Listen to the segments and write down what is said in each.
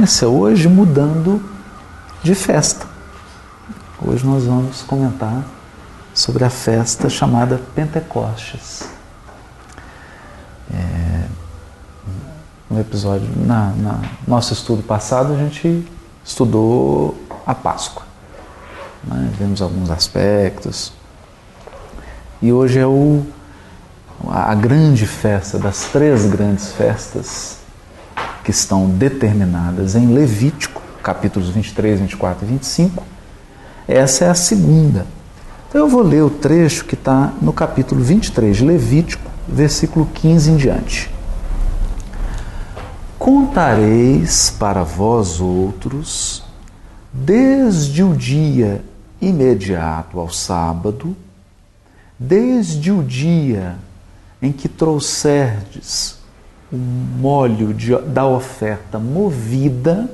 sequência hoje mudando de festa. Hoje nós vamos comentar sobre a festa chamada Pentecostes. É, no episódio, na, na nosso estudo passado, a gente estudou a Páscoa. Né? Vemos alguns aspectos. E hoje é o, a grande festa das três grandes festas que estão determinadas em Levítico, capítulos 23, 24 e 25. Essa é a segunda. Então eu vou ler o trecho que está no capítulo 23 de Levítico, versículo 15 em diante. Contareis para vós outros, desde o dia imediato ao sábado, desde o dia em que trouxerdes o molho de, da oferta movida,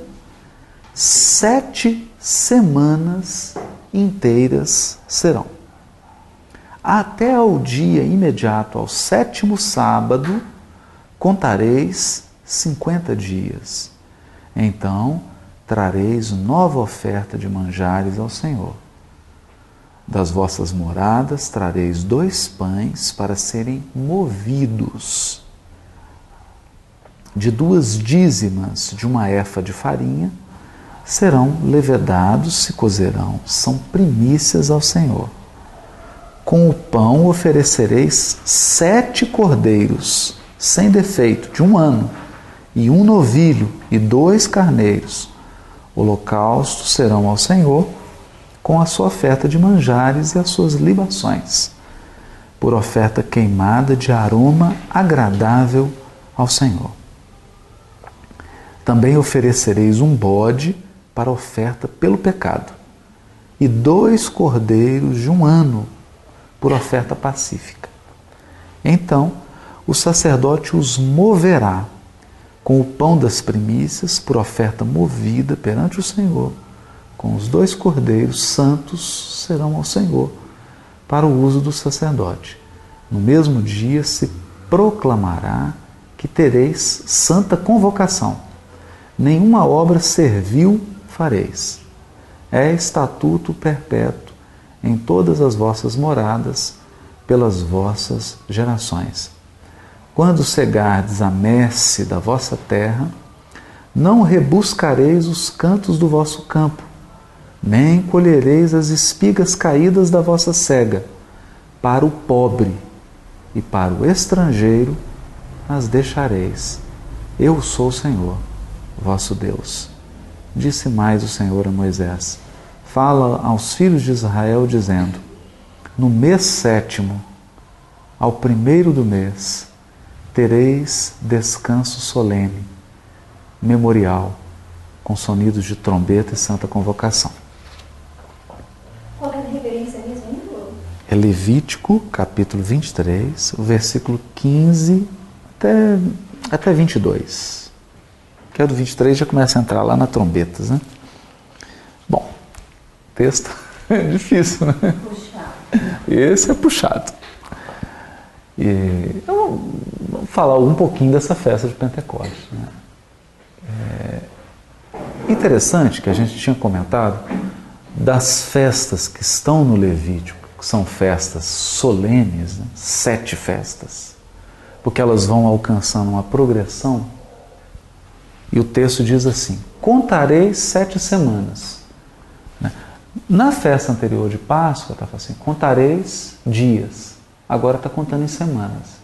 sete semanas inteiras serão. Até ao dia imediato, ao sétimo sábado, contareis cinquenta dias. Então trareis nova oferta de manjares ao Senhor. Das vossas moradas trareis dois pães para serem movidos de duas dízimas de uma efa de farinha, serão levedados, se cozerão, são primícias ao Senhor. Com o pão oferecereis sete cordeiros, sem defeito, de um ano, e um novilho e dois carneiros. Holocaustos serão ao Senhor, com a sua oferta de manjares e as suas libações, por oferta queimada de aroma agradável ao Senhor. Também oferecereis um bode para oferta pelo pecado, e dois cordeiros de um ano por oferta pacífica. Então o sacerdote os moverá com o pão das primícias por oferta movida perante o Senhor, com os dois cordeiros santos serão ao Senhor para o uso do sacerdote. No mesmo dia se proclamará que tereis santa convocação nenhuma obra servil fareis. É estatuto perpétuo em todas as vossas moradas, pelas vossas gerações. Quando cegardes a messe da vossa terra, não rebuscareis os cantos do vosso campo, nem colhereis as espigas caídas da vossa cega, para o pobre e para o estrangeiro as deixareis. Eu sou o Senhor vosso Deus. Disse mais o Senhor a Moisés: Fala aos filhos de Israel, dizendo: No mês sétimo, ao primeiro do mês, tereis descanso solene, memorial, com sonidos de trombeta e santa convocação. Qual é a referência mesmo? É Levítico, capítulo 23, o versículo 15 até, até 22 que é do 23, já começa a entrar lá na trombetas, né? Bom, texto é difícil, né? Puxado. Esse é puxado. E eu vou falar um pouquinho dessa festa de Pentecostes. Né? É interessante que a gente tinha comentado das festas que estão no Levítico, que são festas solenes, né? sete festas, porque elas vão alcançando uma progressão e o texto diz assim: Contarei sete semanas. Né? Na festa anterior de Páscoa, estava assim: Contareis dias. Agora está contando em semanas.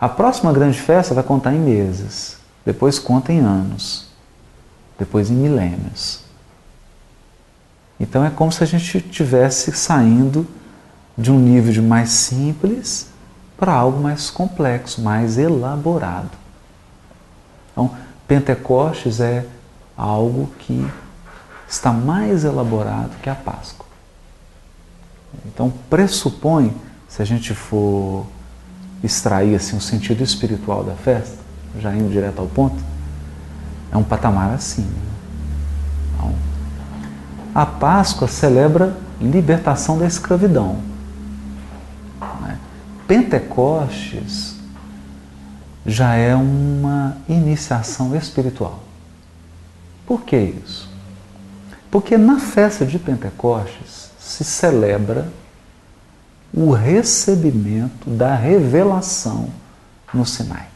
A próxima grande festa vai contar em meses. Depois conta em anos. Depois em milênios. Então é como se a gente estivesse saindo de um nível de mais simples para algo mais complexo, mais elaborado. Então, Pentecostes é algo que está mais elaborado que a Páscoa. Então pressupõe, se a gente for extrair assim o sentido espiritual da festa, já indo direto ao ponto, é um patamar assim. Então, a Páscoa celebra libertação da escravidão. Né? Pentecostes já é uma iniciação espiritual. Por que isso? Porque na festa de Pentecostes se celebra o recebimento da revelação no Sinai.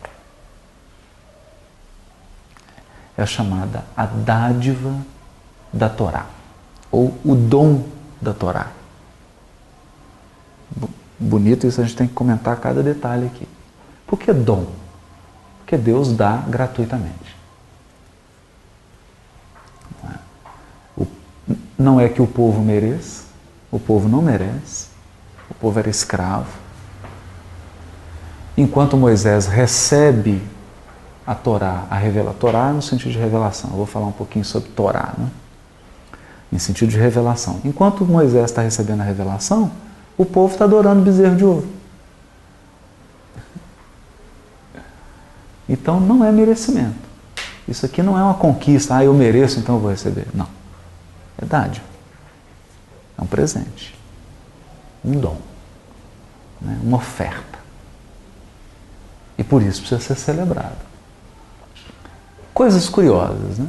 É chamada a dádiva da Torá, ou o dom da Torá. Bonito isso, a gente tem que comentar cada detalhe aqui. Por que dom? Porque Deus dá gratuitamente. Não é que o povo mereça, o povo não merece, o povo era escravo. Enquanto Moisés recebe a Torá, a revela a Torá no sentido de revelação. Eu vou falar um pouquinho sobre Torá, né? em sentido de revelação. Enquanto Moisés está recebendo a revelação, o povo está adorando bezerro de ouro. Então não é merecimento. Isso aqui não é uma conquista, ah, eu mereço, então eu vou receber. Não. É dádiva. É um presente. Um dom. Né? Uma oferta. E por isso precisa ser celebrado. Coisas curiosas, né?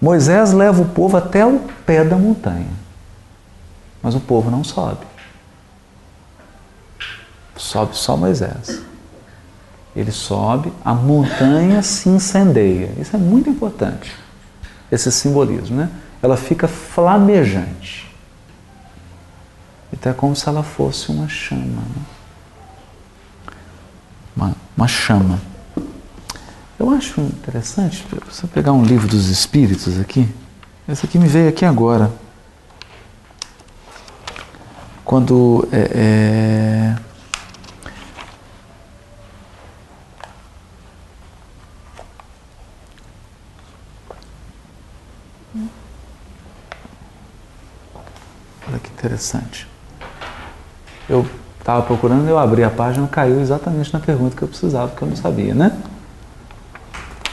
Moisés leva o povo até o pé da montanha, mas o povo não sobe. Sobe só Moisés. Ele sobe, a montanha se incendeia. Isso é muito importante, esse simbolismo, né? Ela fica flamejante. Então é como se ela fosse uma chama. Né? Uma, uma chama. Eu acho interessante, você pegar um livro dos Espíritos aqui. Esse aqui me veio aqui agora. Quando é, é, interessante. Eu estava procurando, eu abri a página, caiu exatamente na pergunta que eu precisava, que eu não sabia, né?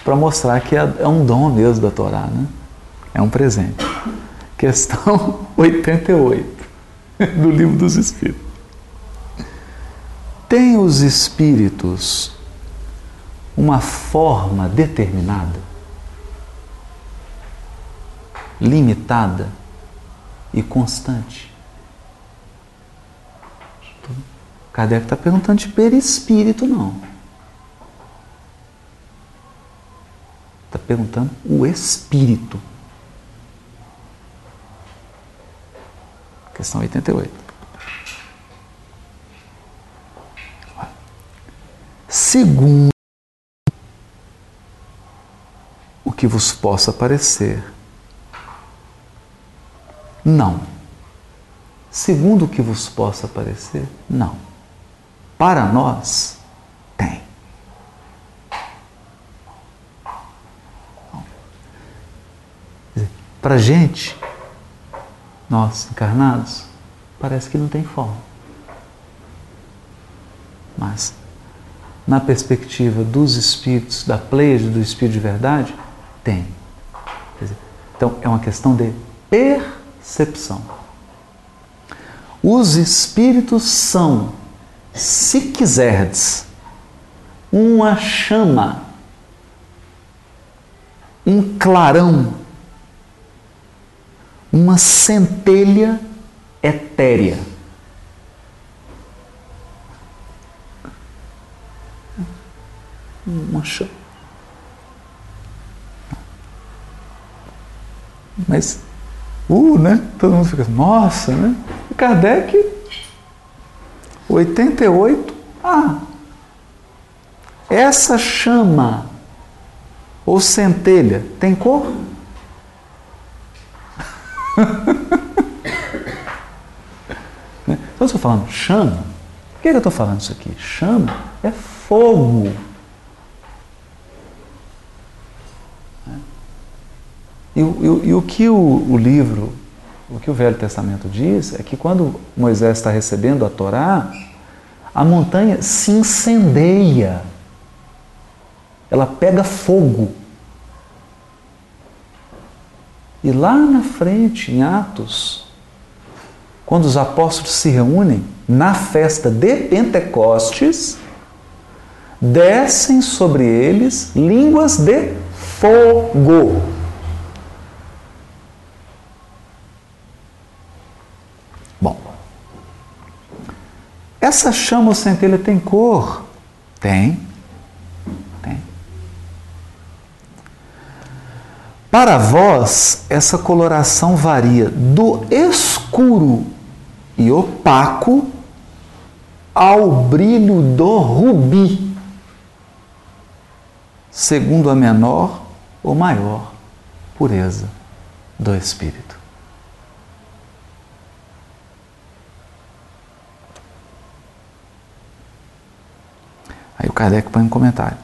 para mostrar que é, é um dom mesmo da Torá, né? É um presente. Questão 88 do Livro dos Espíritos. Tem os espíritos uma forma determinada, limitada e constante? Kardec está perguntando de perispírito, não. Está perguntando o espírito. Questão 88. Segundo o que vos possa parecer, não. Segundo o que vos possa parecer, não. Para nós, Para a gente, nós encarnados, parece que não tem forma. Mas, na perspectiva dos espíritos, da pleiade do espírito de verdade, tem. Então, é uma questão de percepção. Os espíritos são, se quiserdes, uma chama, um clarão uma centelha etérea. Uma chama. Mas, uh, né? Todo mundo fica, nossa, né? Kardec, 88, ah, essa chama ou centelha tem cor? Né? então, eu estou falando chama, por que eu estou falando isso aqui? Chama é fogo. E, e, e o que o, o, livro, o que o Velho Testamento diz é que quando Moisés está recebendo a Torá, a montanha se incendeia, ela pega fogo. E lá na frente, em Atos, quando os apóstolos se reúnem na festa de Pentecostes, descem sobre eles línguas de fogo. Essa chama ou centelha tem cor? Tem. Tem. Para vós, essa coloração varia do escuro e opaco ao brilho do rubi, segundo a menor ou maior pureza do espírito. Aí o Kardec põe um comentário.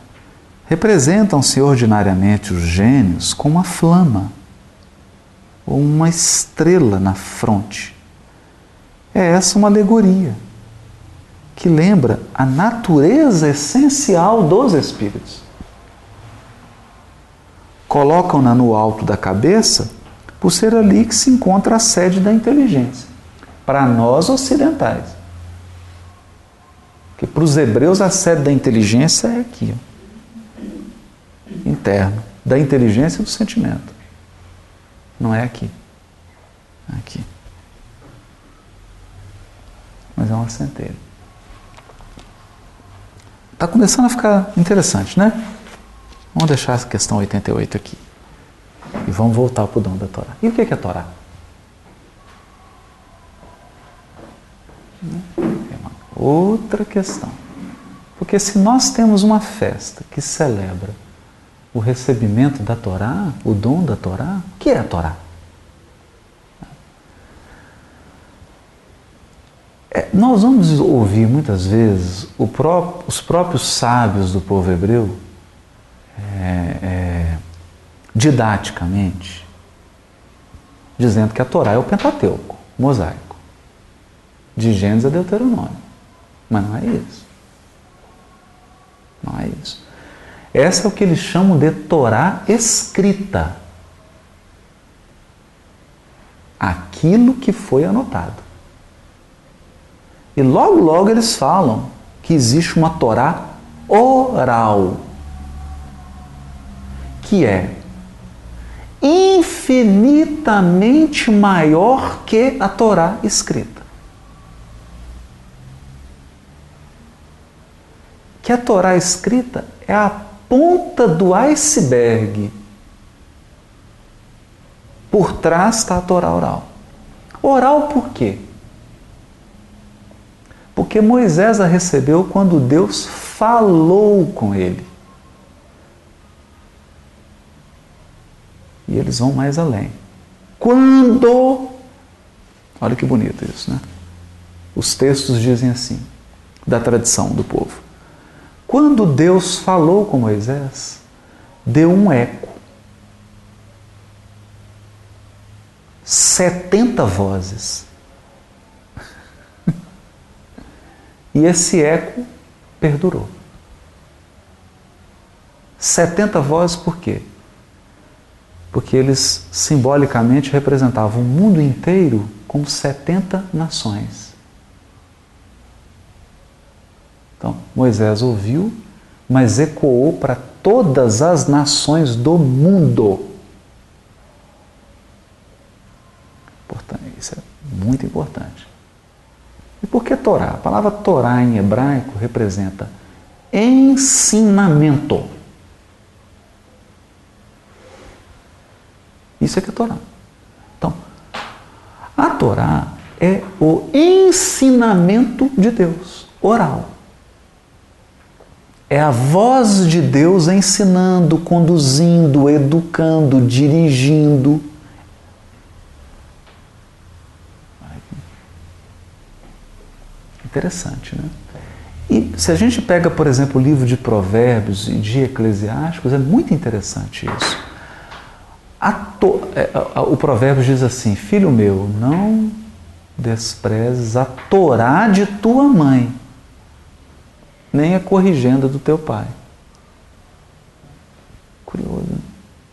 Representam-se ordinariamente os gênios com uma flama ou uma estrela na fronte. É essa uma alegoria que lembra a natureza essencial dos espíritos. Colocam-na no alto da cabeça por ser ali que se encontra a sede da inteligência. Para nós ocidentais, porque para os hebreus a sede da inteligência é aqui, ó, interno, da inteligência e do sentimento. Não é aqui. É aqui. Mas é uma centelha. Está começando a ficar interessante, né? Vamos deixar essa questão 88 aqui. E vamos voltar para o dom da Torá. E o que é a Torá? Outra questão. Porque se nós temos uma festa que celebra o recebimento da Torá, o dom da Torá, o que é a Torá? É, nós vamos ouvir muitas vezes pró os próprios sábios do povo hebreu, é, é, didaticamente, dizendo que a Torá é o Pentateuco, mosaico, de Gênesis a Deuteronômio. Mas não é isso. Não é isso. Essa é o que eles chamam de Torá escrita. Aquilo que foi anotado. E logo, logo eles falam que existe uma Torá oral, que é infinitamente maior que a Torá escrita. Que a Torá escrita é a ponta do iceberg. Por trás está a Torá oral. Oral por quê? Porque Moisés a recebeu quando Deus falou com ele. E eles vão mais além. Quando. Olha que bonito isso, né? Os textos dizem assim, da tradição do povo. Quando Deus falou com Moisés, deu um eco. 70 vozes. e esse eco perdurou. 70 vozes por quê? Porque eles simbolicamente representavam o mundo inteiro como 70 nações. Então, Moisés ouviu, mas ecoou para todas as nações do mundo. Isso é muito importante. E por que Torá? A palavra Torá em hebraico representa ensinamento. Isso é que é Torá. Então, a Torá é o ensinamento de Deus, oral. É a voz de Deus ensinando, conduzindo, educando, dirigindo. Interessante, né? E se a gente pega, por exemplo, o livro de Provérbios e de Eclesiásticos, é muito interessante isso. To... É, o provérbio diz assim: Filho meu, não desprezes a Torá de tua mãe nem a corrigenda do teu pai. Curioso. Né?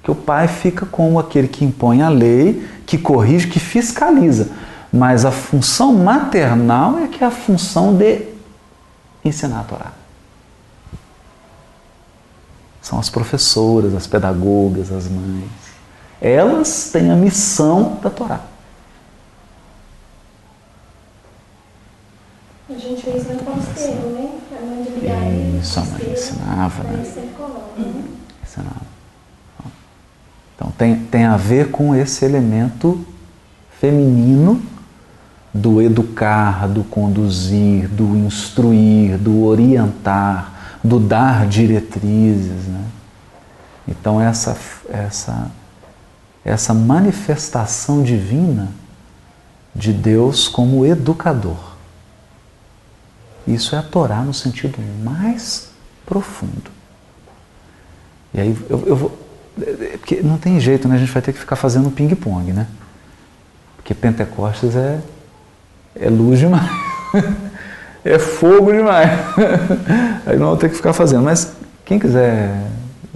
Que o pai fica como aquele que impõe a lei, que corrige, que fiscaliza. Mas a função maternal é que é a função de ensinar a Torá. São as professoras, as pedagogas, as mães. Elas têm a missão da Torá. A gente vê exemplo Isso, a mãe ensinava, Aí né? sempre coloca, né? Ensinava. Então tem, tem a ver com esse elemento feminino do educar, do conduzir, do instruir, do orientar, do dar diretrizes. Né? Então essa, essa, essa manifestação divina de Deus como educador. Isso é a Torá no sentido mais profundo. E aí eu, eu vou. Porque não tem jeito, né? A gente vai ter que ficar fazendo ping-pong, né? Porque Pentecostes é, é luz demais. é fogo demais. Aí não vou ter que ficar fazendo. Mas quem quiser,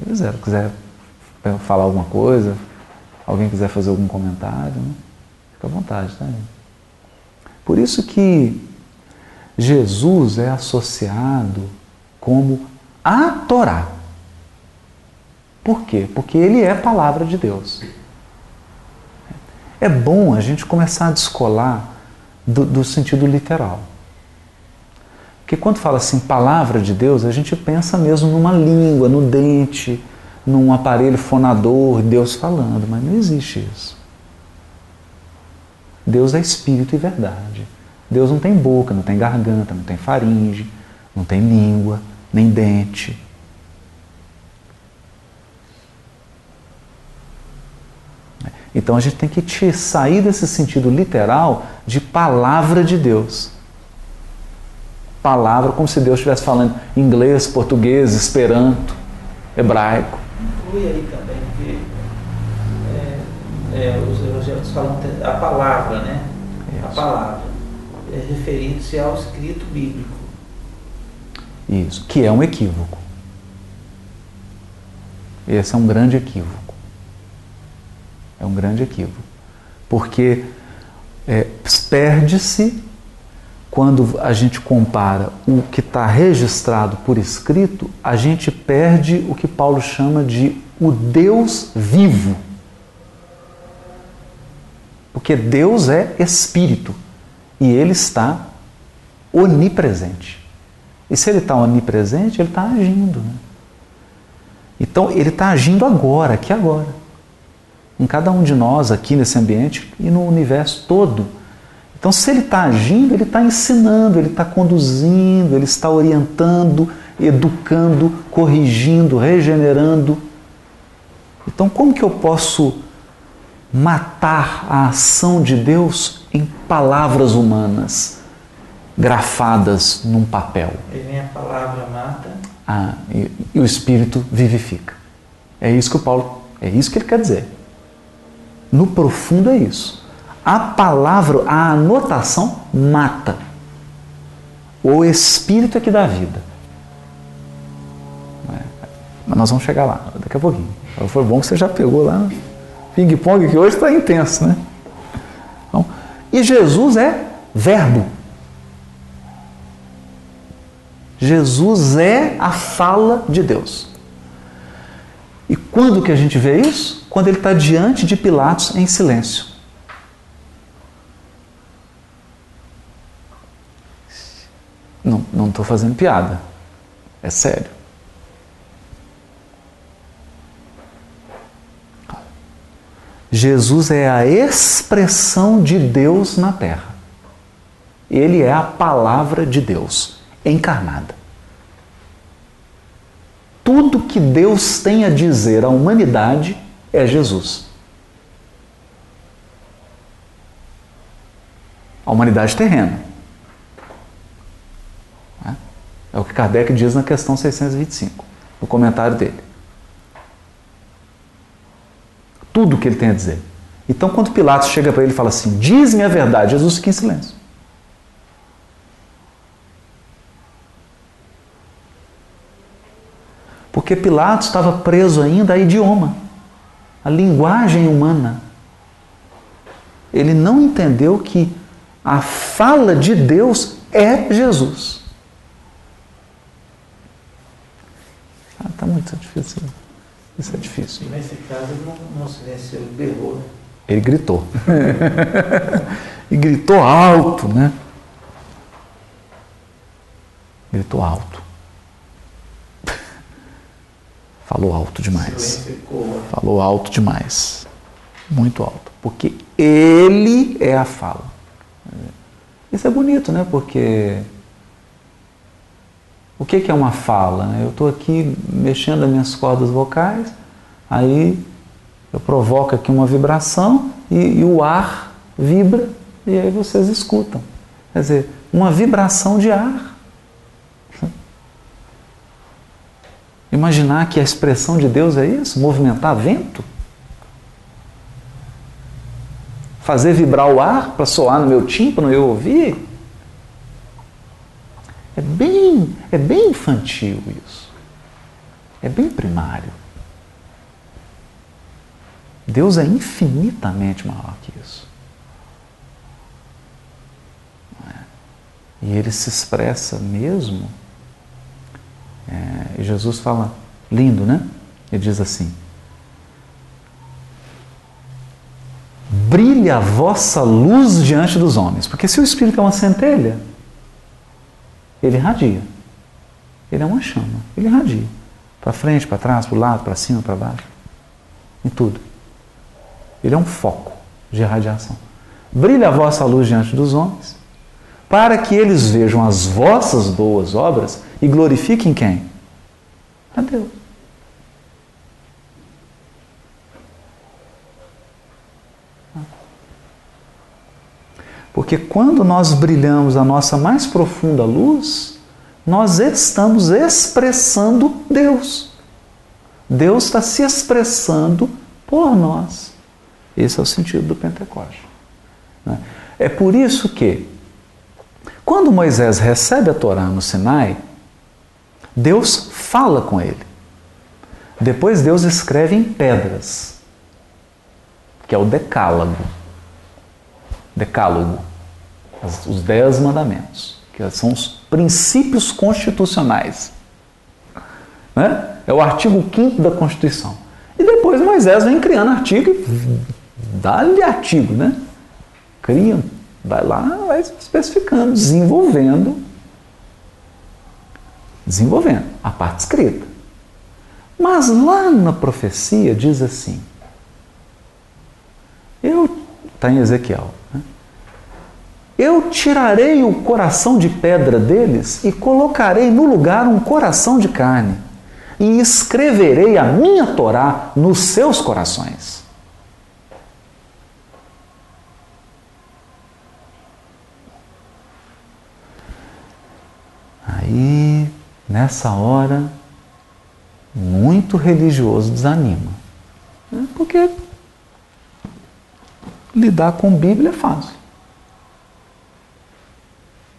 quiser, quiser falar alguma coisa, alguém quiser fazer algum comentário, né? fica à vontade, tá? Por isso que Jesus é associado como a Torá. Por quê? Porque ele é a palavra de Deus. É bom a gente começar a descolar do, do, sentido literal. Porque quando fala assim, palavra de Deus, a gente pensa mesmo numa língua, no dente, num aparelho fonador, Deus falando, mas não existe isso. Deus é espírito e verdade. Deus não tem boca, não tem garganta, não tem faringe, não tem língua, nem dente. Então a gente tem que te sair desse sentido literal de palavra de Deus. Palavra como se Deus estivesse falando inglês, português, esperanto, hebraico. Inclui aí também que é, é, os evangélicos falam a palavra, né? Isso. A palavra. É referindo-se ao escrito bíblico. Isso, que é um equívoco. Esse é um grande equívoco. É um grande equívoco. Porque é, perde-se quando a gente compara o que está registrado por escrito, a gente perde o que Paulo chama de o Deus vivo. Porque Deus é espírito e ele está onipresente. E se ele está onipresente, ele está agindo. Né? Então ele está agindo agora, aqui agora em cada um de nós aqui nesse ambiente e no universo todo. Então, se ele está agindo, ele está ensinando, ele está conduzindo, ele está orientando, educando, corrigindo, regenerando. Então, como que eu posso matar a ação de Deus em palavras humanas, grafadas num papel? E vem a palavra mata. Ah, e, e o Espírito vivifica. É isso que o Paulo, é isso que ele quer dizer. No profundo é isso. A palavra, a anotação mata. O espírito é que dá vida. É. Mas nós vamos chegar lá, daqui a pouquinho. Foi bom que você já pegou lá ping-pong, que hoje está intenso, né? E Jesus é verbo. Jesus é a fala de Deus. E quando que a gente vê isso? quando ele está diante de Pilatos em silêncio. Não estou fazendo piada, é sério. Jesus é a expressão de Deus na terra. Ele é a palavra de Deus encarnada. Tudo que Deus tem a dizer à humanidade é Jesus. A humanidade terrena. É o que Kardec diz na questão 625, no comentário dele. Tudo que ele tem a dizer. Então, quando Pilatos chega para ele e fala assim: Diz-me a verdade, Jesus fica em silêncio. Porque Pilatos estava preso ainda a idioma a linguagem humana. Ele não entendeu que a fala de Deus é Jesus. Ah, tá muito difícil. Isso é difícil. E nesse caso ele não, não silenciou, ele berrou, né? Ele gritou. e gritou alto, né? Gritou alto. Falou alto demais. Falou alto demais. Muito alto. Porque ele é a fala. Isso é bonito, né? Porque o que é uma fala? né? Eu estou aqui mexendo as minhas cordas vocais, aí eu provoco aqui uma vibração e, e o ar vibra e aí vocês escutam. Quer dizer, uma vibração de ar. Imaginar que a expressão de Deus é isso, movimentar vento. Fazer vibrar o ar para soar no meu tímpano e eu ouvir. É bem, é bem infantil isso. É bem primário. Deus é infinitamente maior que isso. É? E ele se expressa mesmo. É, e Jesus fala, lindo, né? Ele diz assim: brilhe a vossa luz diante dos homens. Porque se o Espírito é uma centelha, ele irradia. Ele é uma chama, ele irradia. Para frente, para trás, para o lado, para cima, para baixo. Em tudo. Ele é um foco de irradiação. Brilha a vossa luz diante dos homens, para que eles vejam as vossas boas obras e glorifiquem quem? A Deus. Porque quando nós brilhamos a nossa mais profunda luz, nós estamos expressando Deus. Deus está se expressando por nós. Esse é o sentido do Pentecoste. né? É por isso que, quando Moisés recebe a Torá no Sinai, Deus fala com ele. Depois Deus escreve em pedras, que é o decálogo. Decálogo, os dez mandamentos, que são os princípios constitucionais. Né? É o artigo 5 da Constituição. E depois Moisés vem criando artigo e dá-lhe artigo, né? Cria, vai lá, vai especificando, desenvolvendo, desenvolvendo a parte escrita. Mas lá na profecia diz assim, eu, está em Ezequiel? Eu tirarei o coração de pedra deles e colocarei no lugar um coração de carne e escreverei a minha Torá nos seus corações. Aí, nessa hora, muito religioso desanima. Porque lidar com Bíblia é fácil.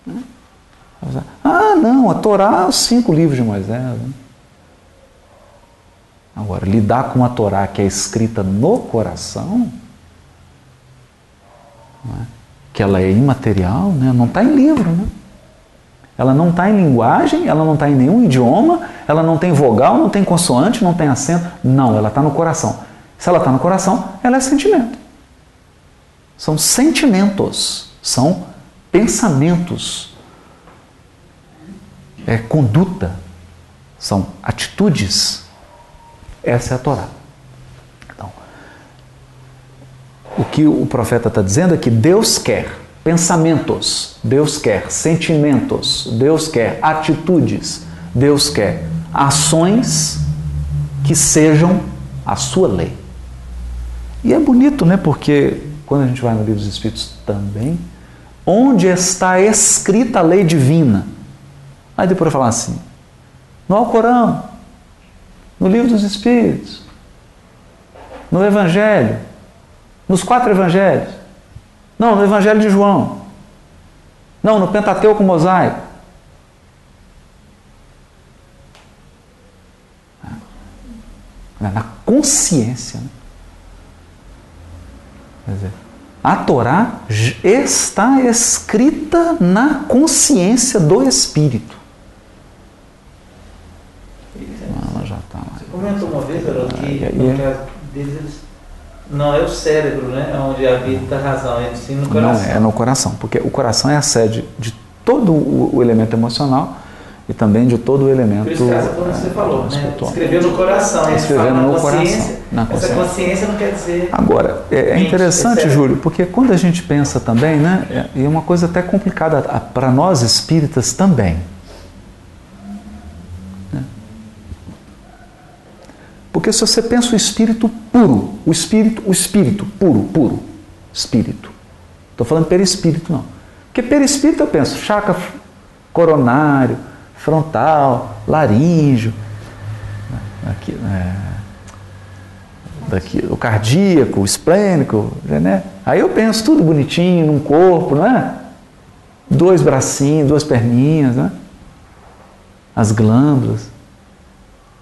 Né? Ah, a Torá, cinco livros de Moisés. né? Agora, lidar com a Torá que é escrita no coração, é? que ela é imaterial, né? não está em livro. Né? Ela não está em linguagem, ela não está em nenhum idioma, ela não tem vogal, não tem consoante, não tem acento. Não, ela está no coração. Se ela está no coração, ela é sentimento. São sentimentos, são pensamentos, é conduta, são atitudes. Essa é a Torá. Então, o que o profeta está dizendo é que Deus quer pensamentos, Deus quer sentimentos, Deus quer atitudes, Deus quer ações que sejam a sua lei. E é bonito, né? Porque quando a gente vai no livro dos Espíritos também, onde está escrita a lei divina? Aí depois falar assim, no Alcorão, no livro dos Espíritos, no Evangelho, nos quatro Evangelhos, não, no Evangelho de João, não, no Pentateuco Mosaico. Na consciência. Né? Quer dizer, a Torá está escrita na consciência do Espírito. Ela já está lá. Você comentou uma vez, Haroldo, que Ah, no caso deles, eles- não é o cérebro, né? É onde habita a razão, é sim no coração. Não é no coração, porque o coração é a sede de todo o, o elemento emocional e também de todo o elemento. Por isso coisa que você falou, né? Escrever no coração. Escrever Fala no na coração, consciência. na Essa consciência. consciência não quer dizer. Agora, é, é interessante, é Júlio, porque quando a gente pensa também, né, é- e é uma coisa até complicada para nós espíritas também. Porque se você pensa o espírito puro, o espírito, o espírito puro, puro, espírito. Estou falando perispírito, não. Porque perispírito eu penso chakra coronário, frontal, laríngeo, aqui, é, daqui, o cardíaco, o esplênico, né? Aí eu penso tudo bonitinho num corpo, não é? Dois bracinhos, duas perninhas, né? As glândulas.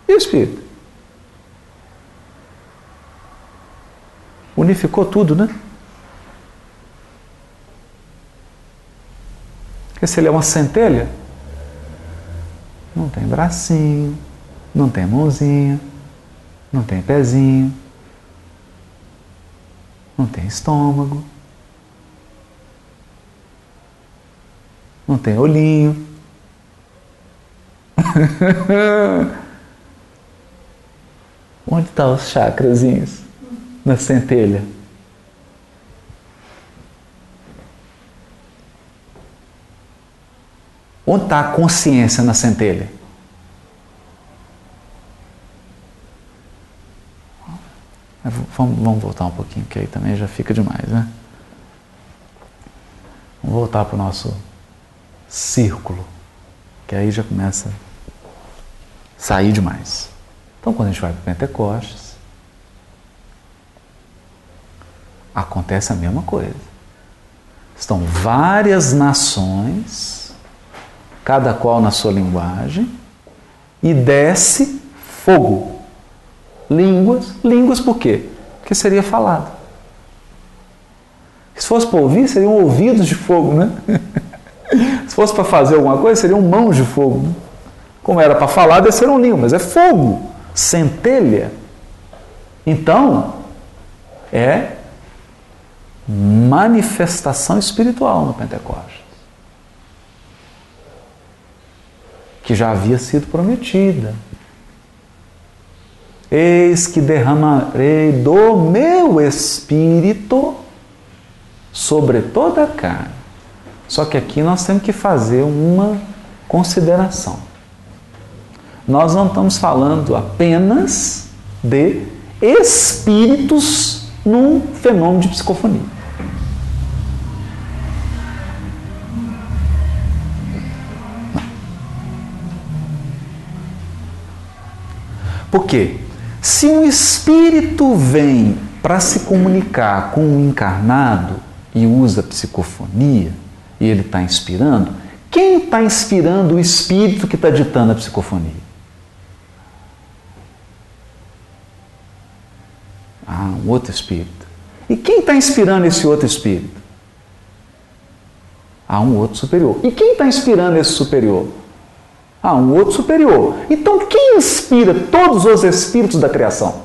E o espírito? Unificou tudo, né? Porque se ele é uma centelha, não tem bracinho, não tem mãozinha, não tem pezinho, não tem estômago, não tem olhinho. Onde estão os chakrazinhos na centelha? Onde está a consciência na centelha? Vamos, vamos voltar um pouquinho, que aí também já fica demais, né? Vamos voltar para o nosso círculo, que aí já começa a sair demais. Então, quando a gente vai para Pentecostes, acontece a mesma coisa. Estão várias nações, cada qual na sua linguagem, e desce fogo. Línguas, línguas por quê? Porque seria falado. Se fosse para ouvir, seriam ouvidos de fogo, né? Se fosse para fazer alguma coisa, seriam mãos de fogo. Né? Como era para falar, desceram línguas, é fogo, centelha. Então, é manifestação espiritual no Pentecostes. Que já havia sido prometida. Eis que derramarei do meu espírito sobre toda a carne. Só que aqui nós temos que fazer uma consideração. Nós não estamos falando apenas de espíritos num fenômeno de psicofonia. Por quê? Se um espírito vem para se comunicar com um encarnado e usa psicofonia, e ele está inspirando, quem está inspirando o espírito que está ditando a psicofonia? Ah, um outro espírito. E quem está inspirando esse outro espírito? Ah, um outro superior. E quem está inspirando esse superior? Ah, um outro superior. Então, quem inspira todos os espíritos da criação?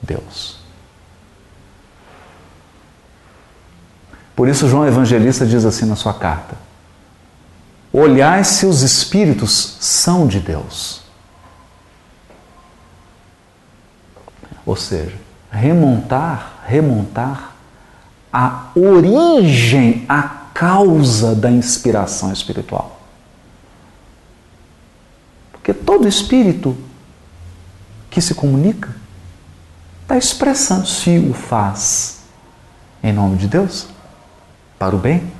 Deus. Por isso, João Evangelista diz assim na sua carta: Olhai se os espíritos são de Deus. Ou seja, remontar, remontar a origem, a causa da inspiração espiritual. Porque todo espírito que se comunica está expressando, se o faz em nome de Deus, para o bem,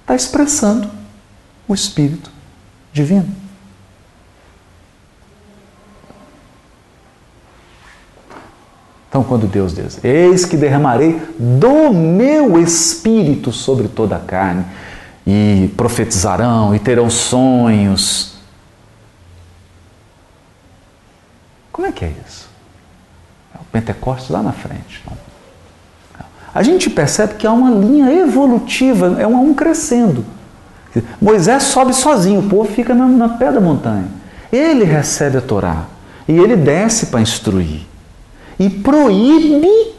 está expressando o Espírito Divino. Então, quando Deus diz: Eis que derramarei do meu espírito sobre toda a carne, e profetizarão, e terão sonhos. Como é que é isso? É o Pentecostes lá na frente. A gente percebe que há uma linha evolutiva, é um crescendo. Moisés sobe sozinho, o povo fica na, na pé da montanha. Ele recebe a Torá e ele desce para instruir e proíbe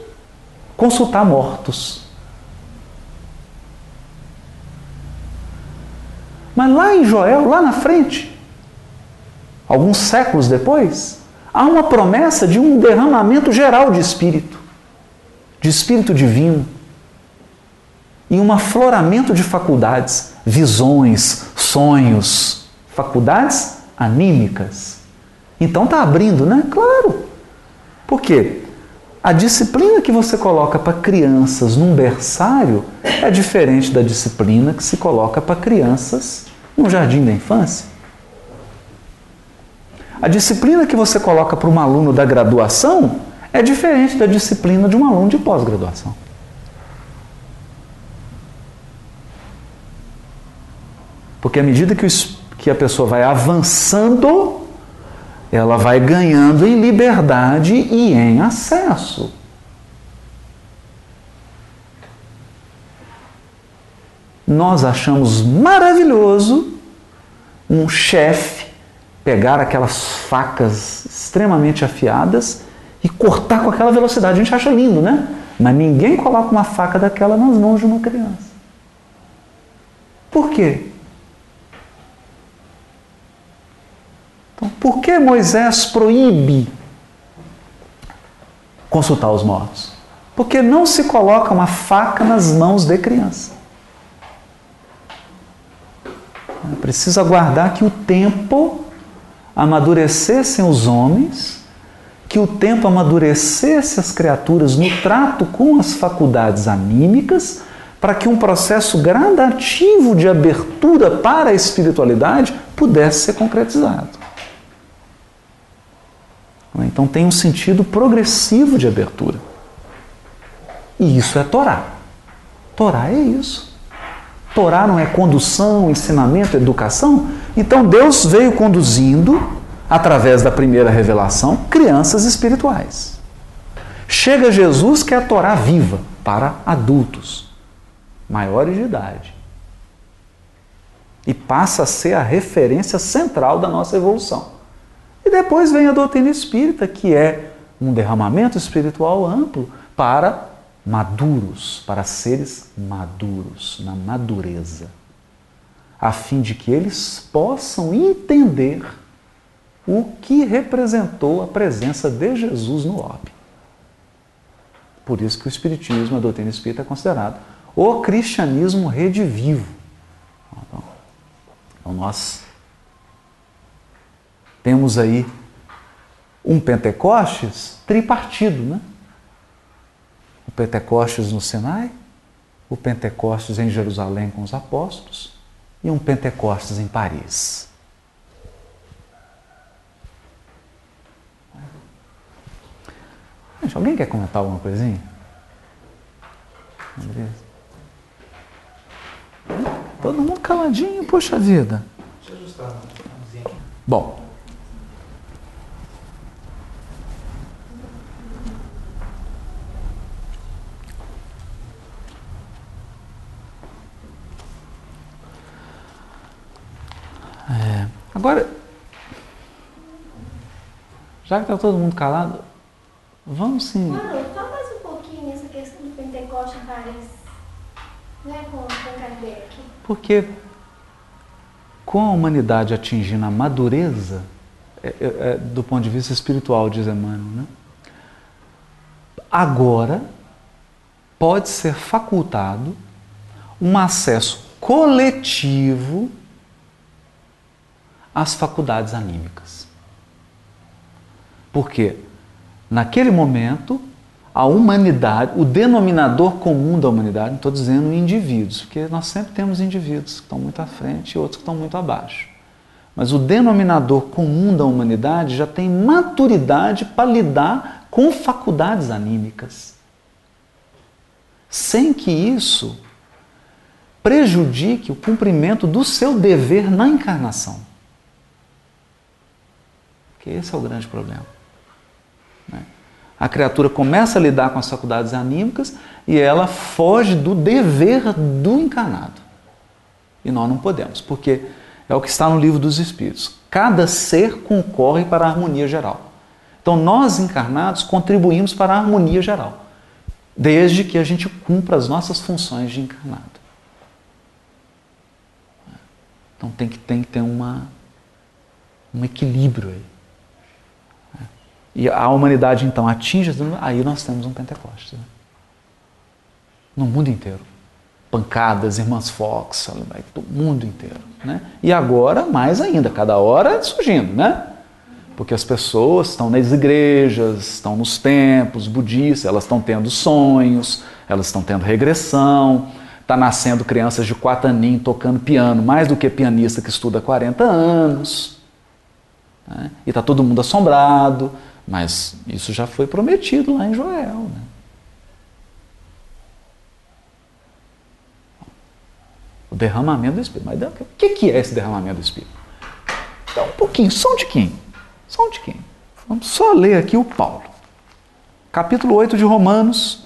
consultar mortos. Mas lá em Joel, lá na frente, alguns séculos depois, há uma promessa de um derramamento geral de espírito, de espírito divino, e um afloramento de faculdades, visões, sonhos, faculdades anímicas. Então está abrindo, né? Claro. Por quê? A disciplina que você coloca para crianças num berçário é diferente da disciplina que se coloca para crianças no jardim da infância. A disciplina que você coloca para um aluno da graduação é diferente da disciplina de um aluno de pós-graduação. Porque à medida que, que a pessoa vai avançando ela vai ganhando em liberdade e em acesso. Nós achamos maravilhoso um chefe pegar aquelas facas extremamente afiadas e cortar com aquela velocidade. A gente acha lindo, né? Mas ninguém coloca uma faca daquela nas mãos de uma criança. Por quê? Então, por que Moisés proíbe consultar os mortos? Porque não se coloca uma faca nas mãos de criança. É preciso aguardar que o tempo amadurecessem os homens, que o tempo amadurecesse as criaturas no trato com as faculdades anímicas, para que um processo gradativo de abertura para a espiritualidade pudesse ser concretizado. Né? Então tem um sentido progressivo de abertura. E isso é Torá. Torá é isso. Torá não é condução, ensinamento, educação. Então Deus veio conduzindo, através da primeira revelação, crianças espirituais. Chega Jesus, que é a Torá viva para adultos, maiores de idade. E passa a ser a referência central da nossa evolução. Depois vem a doutrina espírita, que é um derramamento espiritual amplo para maduros, para seres maduros, na madureza, a fim de que eles possam entender o que representou a presença de Jesus no orbe. Por isso que o Espiritismo, a doutrina espírita, é considerado o cristianismo redivivo. Então, nós temos aí um Pentecostes tripartido, né? O Pentecostes no Sinai, o Pentecostes em Jerusalém com os apóstolos e um Pentecostes em Paris. Gente, alguém quer comentar alguma coisinha? Todo mundo caladinho, poxa vida. Deixa eu ajustar. Bom, É. Agora, já que está todo mundo calado, vamos sim. Mano, fala mais um pouquinho essa questão do Pentecoste em Paris, né, com, com Kardec. Porque com a humanidade atingindo a madureza, é, é, é, do ponto de vista espiritual, diz Emmanuel, né? agora pode ser facultado um acesso coletivo às faculdades anímicas. Porque naquele momento a humanidade, o denominador comum da humanidade, não estou dizendo indivíduos, porque nós sempre temos indivíduos que estão muito à frente e outros que estão muito abaixo. Mas o denominador comum da humanidade já tem maturidade para lidar com faculdades anímicas. Sem que isso prejudique o cumprimento do seu dever na encarnação. Que esse é o grande problema. Né? A criatura começa a lidar com as faculdades anímicas e ela foge do dever do encarnado. E nós não podemos, porque é o que está no livro dos Espíritos. Cada ser concorre para a harmonia geral. Então, nós encarnados contribuímos para a harmonia geral, desde que a gente cumpra as nossas funções de encarnado. Então tem que, tem que ter uma, um equilíbrio aí. E a humanidade então atinge, aí nós temos um Pentecostes. Né? No mundo inteiro. Pancadas, irmãs Fox, o mundo inteiro. Né? E agora, mais ainda, cada hora surgindo, né? Porque as pessoas estão nas igrejas, estão nos templos budistas, elas estão tendo sonhos, elas estão tendo regressão, está nascendo crianças de quatro aninhos tocando piano, mais do que pianista que estuda há 40 anos. Né? E está todo mundo assombrado, mas isso já foi prometido lá em Joel. Né? O derramamento do Espírito. Mas o que é esse derramamento do Espírito? Então, um pouquinho, só um tiquinho. Só um tiquinho. Vamos só ler aqui o Paulo. Capítulo 8 de Romanos,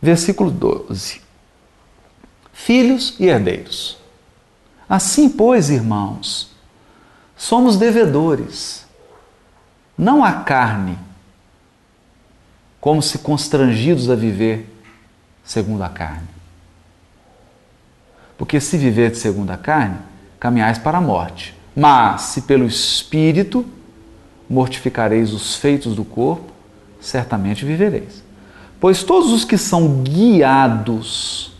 versículo 12. Filhos e herdeiros. Assim, pois, irmãos, somos devedores, não à carne, como se constrangidos a viver segundo a carne. Porque se viver segundo a carne, caminhais para a morte. Mas se pelo Espírito mortificareis os feitos do corpo, certamente vivereis. Pois todos os que são guiados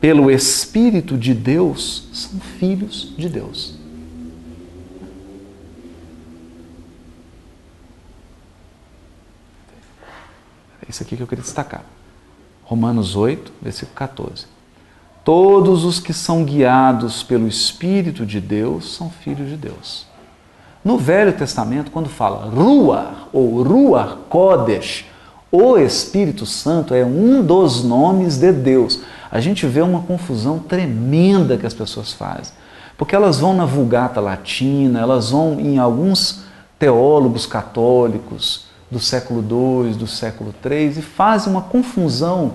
pelo Espírito de Deus são filhos de Deus. Isso aqui que eu queria destacar. Romanos 8, versículo 14. Todos os que são guiados pelo Espírito de Deus são filhos de Deus. No Velho Testamento, quando fala Ruar ou Ruar Kodesh, o Espírito Santo é um dos nomes de Deus. A gente vê uma confusão tremenda que as pessoas fazem. Porque elas vão na Vulgata Latina, elas vão em alguns teólogos católicos do século II, do século III e fazem uma confusão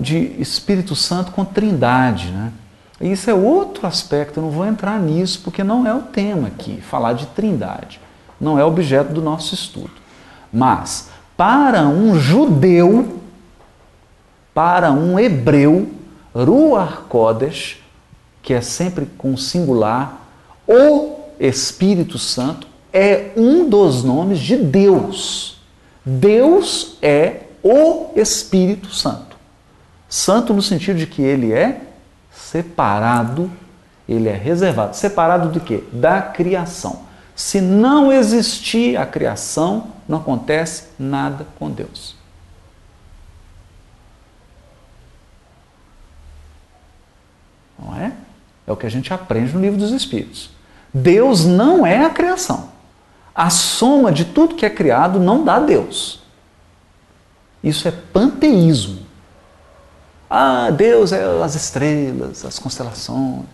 de Espírito Santo com Trindade. Né? E isso é outro aspecto, eu não vou entrar nisso porque não é o tema aqui, falar de Trindade. Não é objeto do nosso estudo. Mas, para um judeu, para um hebreu, Ruach Kodesh, que é sempre com singular, o Espírito Santo é um dos nomes de Deus. Deus é o Espírito Santo. Santo no sentido de que ele é separado, ele é reservado. Separado do quê? Da criação. Se não existir a criação, não acontece nada com Deus. Não é? É o que a gente aprende no livro dos Espíritos. Deus não é a criação. A soma de tudo que é criado não dá Deus. Isso é panteísmo. Ah, Deus é as estrelas, as constelações,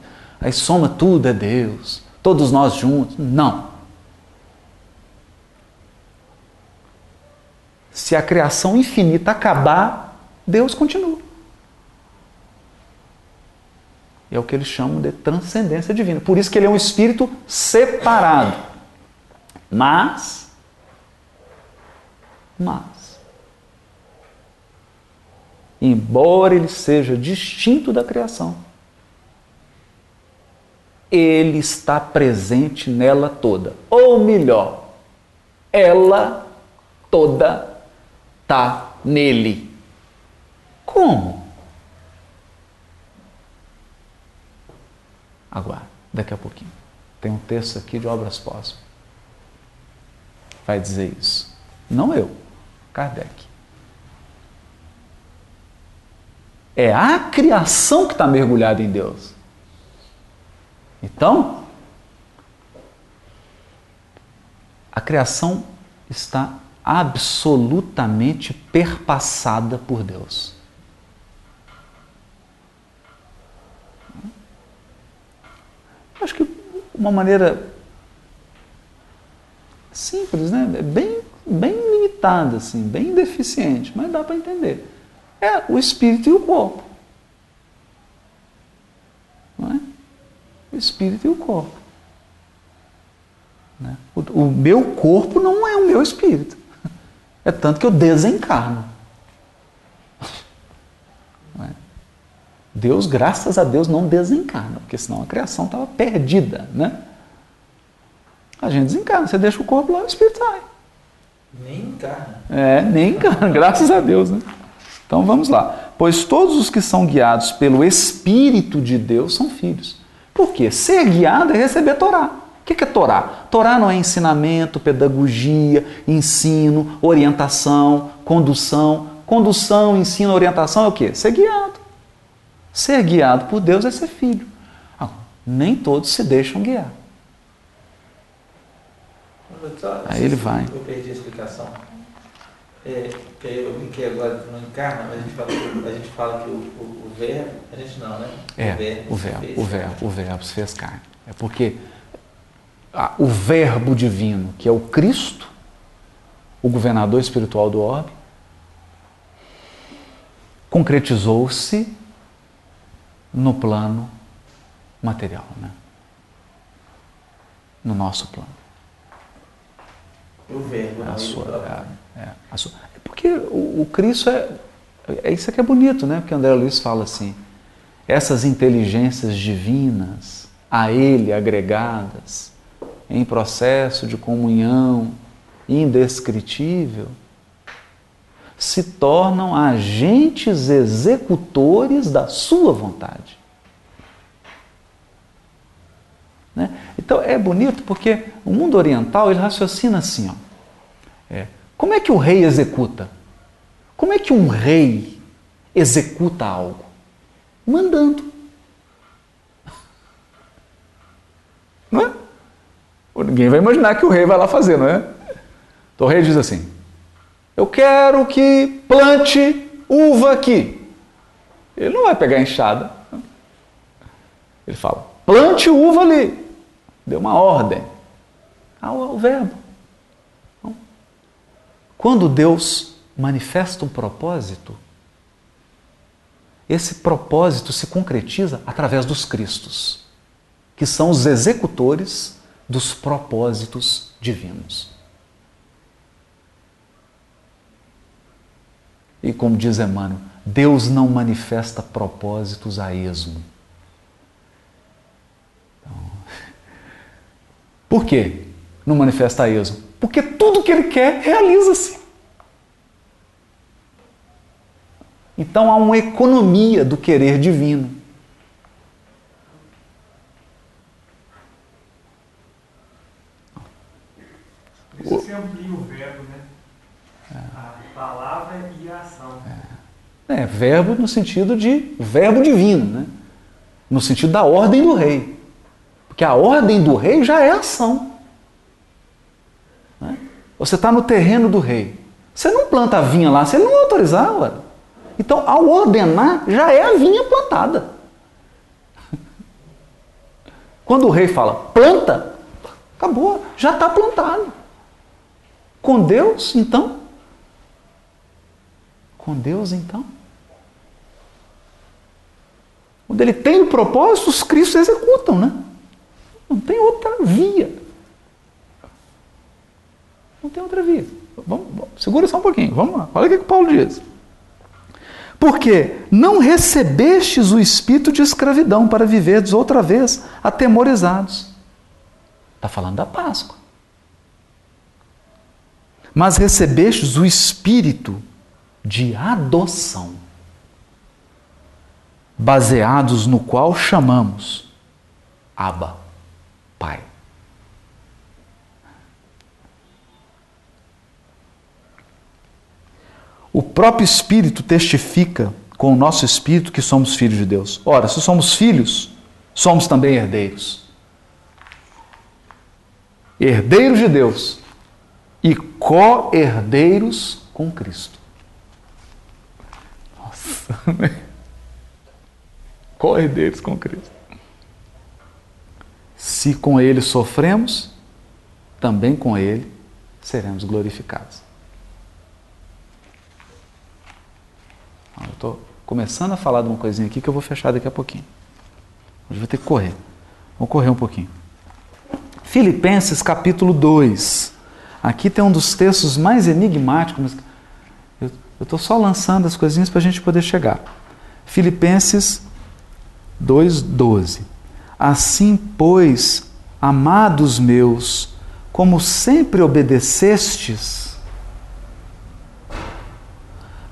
aí soma tudo é Deus, todos nós juntos. Não. Se a criação infinita acabar, Deus continua. É o que eles chamam de transcendência divina. Por isso que ele é um espírito separado. Mas, mas, embora ele seja distinto da criação, ele está presente nela toda. Ou melhor, ela toda está nele. Como? Aguarde, daqui a pouquinho. Tem um texto aqui de obras póstumas. Vai dizer isso. Não eu, Kardec. É a criação que está mergulhada em Deus. Então, a criação está absolutamente perpassada por Deus. Acho que uma maneira simples, né? É bem, bem limitada, assim, bem deficiente, mas dá para entender. É o espírito e o corpo. Não é? O espírito e o corpo. Né? O, o meu corpo não é o meu espírito. É tanto que eu desencarno. É? Deus, graças a Deus, não desencarna, porque senão a criação estava perdida, né? A gente desencarna, você deixa o corpo lá, o espírito sai. Nem encarna. É, nem encarna, graças a Deus, né? Então vamos lá. Pois todos os que são guiados pelo Espírito de Deus são filhos. Por quê? Ser guiado é receber Torá. O que é Torá? Torá não é ensinamento, pedagogia, ensino, orientação, condução. Condução, ensino, orientação é o quê? Ser guiado. Ser guiado por Deus é ser filho. Ah, nem todos se deixam guiar. Aí ele vai. Eu perdi a explicação. É, eu vi que agora não encarna, mas a gente fala, a gente fala que o, o, o verbo, a gente não, né? É, o verbo, o verbo, o verbo, o verbo se fez carne. É porque ah, o verbo divino, que é o Cristo, o governador espiritual do orbe, concretizou-se no plano material, né? no nosso plano. O verbo, a sua, é, é, a sua. É porque o, o Cristo é, é isso que é bonito, né? Porque André Luiz fala assim: essas inteligências divinas a Ele agregadas em processo de comunhão indescritível se tornam agentes executores da sua vontade. Né? Então é bonito porque o mundo oriental ele raciocina assim: ó, é, como é que o rei executa? Como é que um rei executa algo? Mandando. Não é? Ninguém vai imaginar que o rei vai lá fazer, não é? Então o rei diz assim: Eu quero que plante uva aqui. Ele não vai pegar a enxada. Ele fala: Plante uva ali. Deu uma ordem ao, verbo. Quando Deus manifesta um propósito, esse propósito se concretiza através dos Cristos, que são os executores dos propósitos divinos. E como diz Emmanuel, Deus não manifesta propósitos a esmo. Por quê? Não manifesta êxodo? Porque tudo que ele quer realiza-se. Então há uma economia do querer divino. Isso se amplia o verbo, né? A palavra e a ação. É. é, verbo no sentido de verbo divino, né? No sentido da ordem do rei. Porque a ordem do rei já é ação. Né? Você está no terreno do rei. Você não planta a vinha lá ele não autorizar. Ué. Então, ao ordenar, já é a vinha plantada. Quando o rei fala planta, acabou, já está plantado. Com Deus, então? Com Deus, então? Quando ele tem o propósito, os cristos executam, né? Não tem outra via. Não tem outra via. Vamos, vamos, segura só um pouquinho. Vamos lá. Olha o que, que Paulo diz. Porque não recebestes o espírito de escravidão para viverdes outra vez atemorizados. Está falando da Páscoa. Mas recebestes o espírito de adoção, baseados no qual chamamos Abba. Pai. O próprio Espírito testifica com o nosso Espírito que somos filhos de Deus. Ora, se somos filhos, somos também herdeiros. Herdeiros de Deus e co-herdeiros com Cristo. Nossa, co-herdeiros com Cristo. Se com ele sofremos, também com ele seremos glorificados. Eu estou começando a falar de uma coisinha aqui que eu vou fechar daqui a pouquinho. Hoje vou ter que correr. Vou correr um pouquinho. Filipenses capítulo 2. Aqui tem um dos textos mais enigmáticos. Eu estou só lançando as coisinhas para a gente poder chegar. Filipenses 2,12. Assim, pois, amados meus, como sempre obedecestes,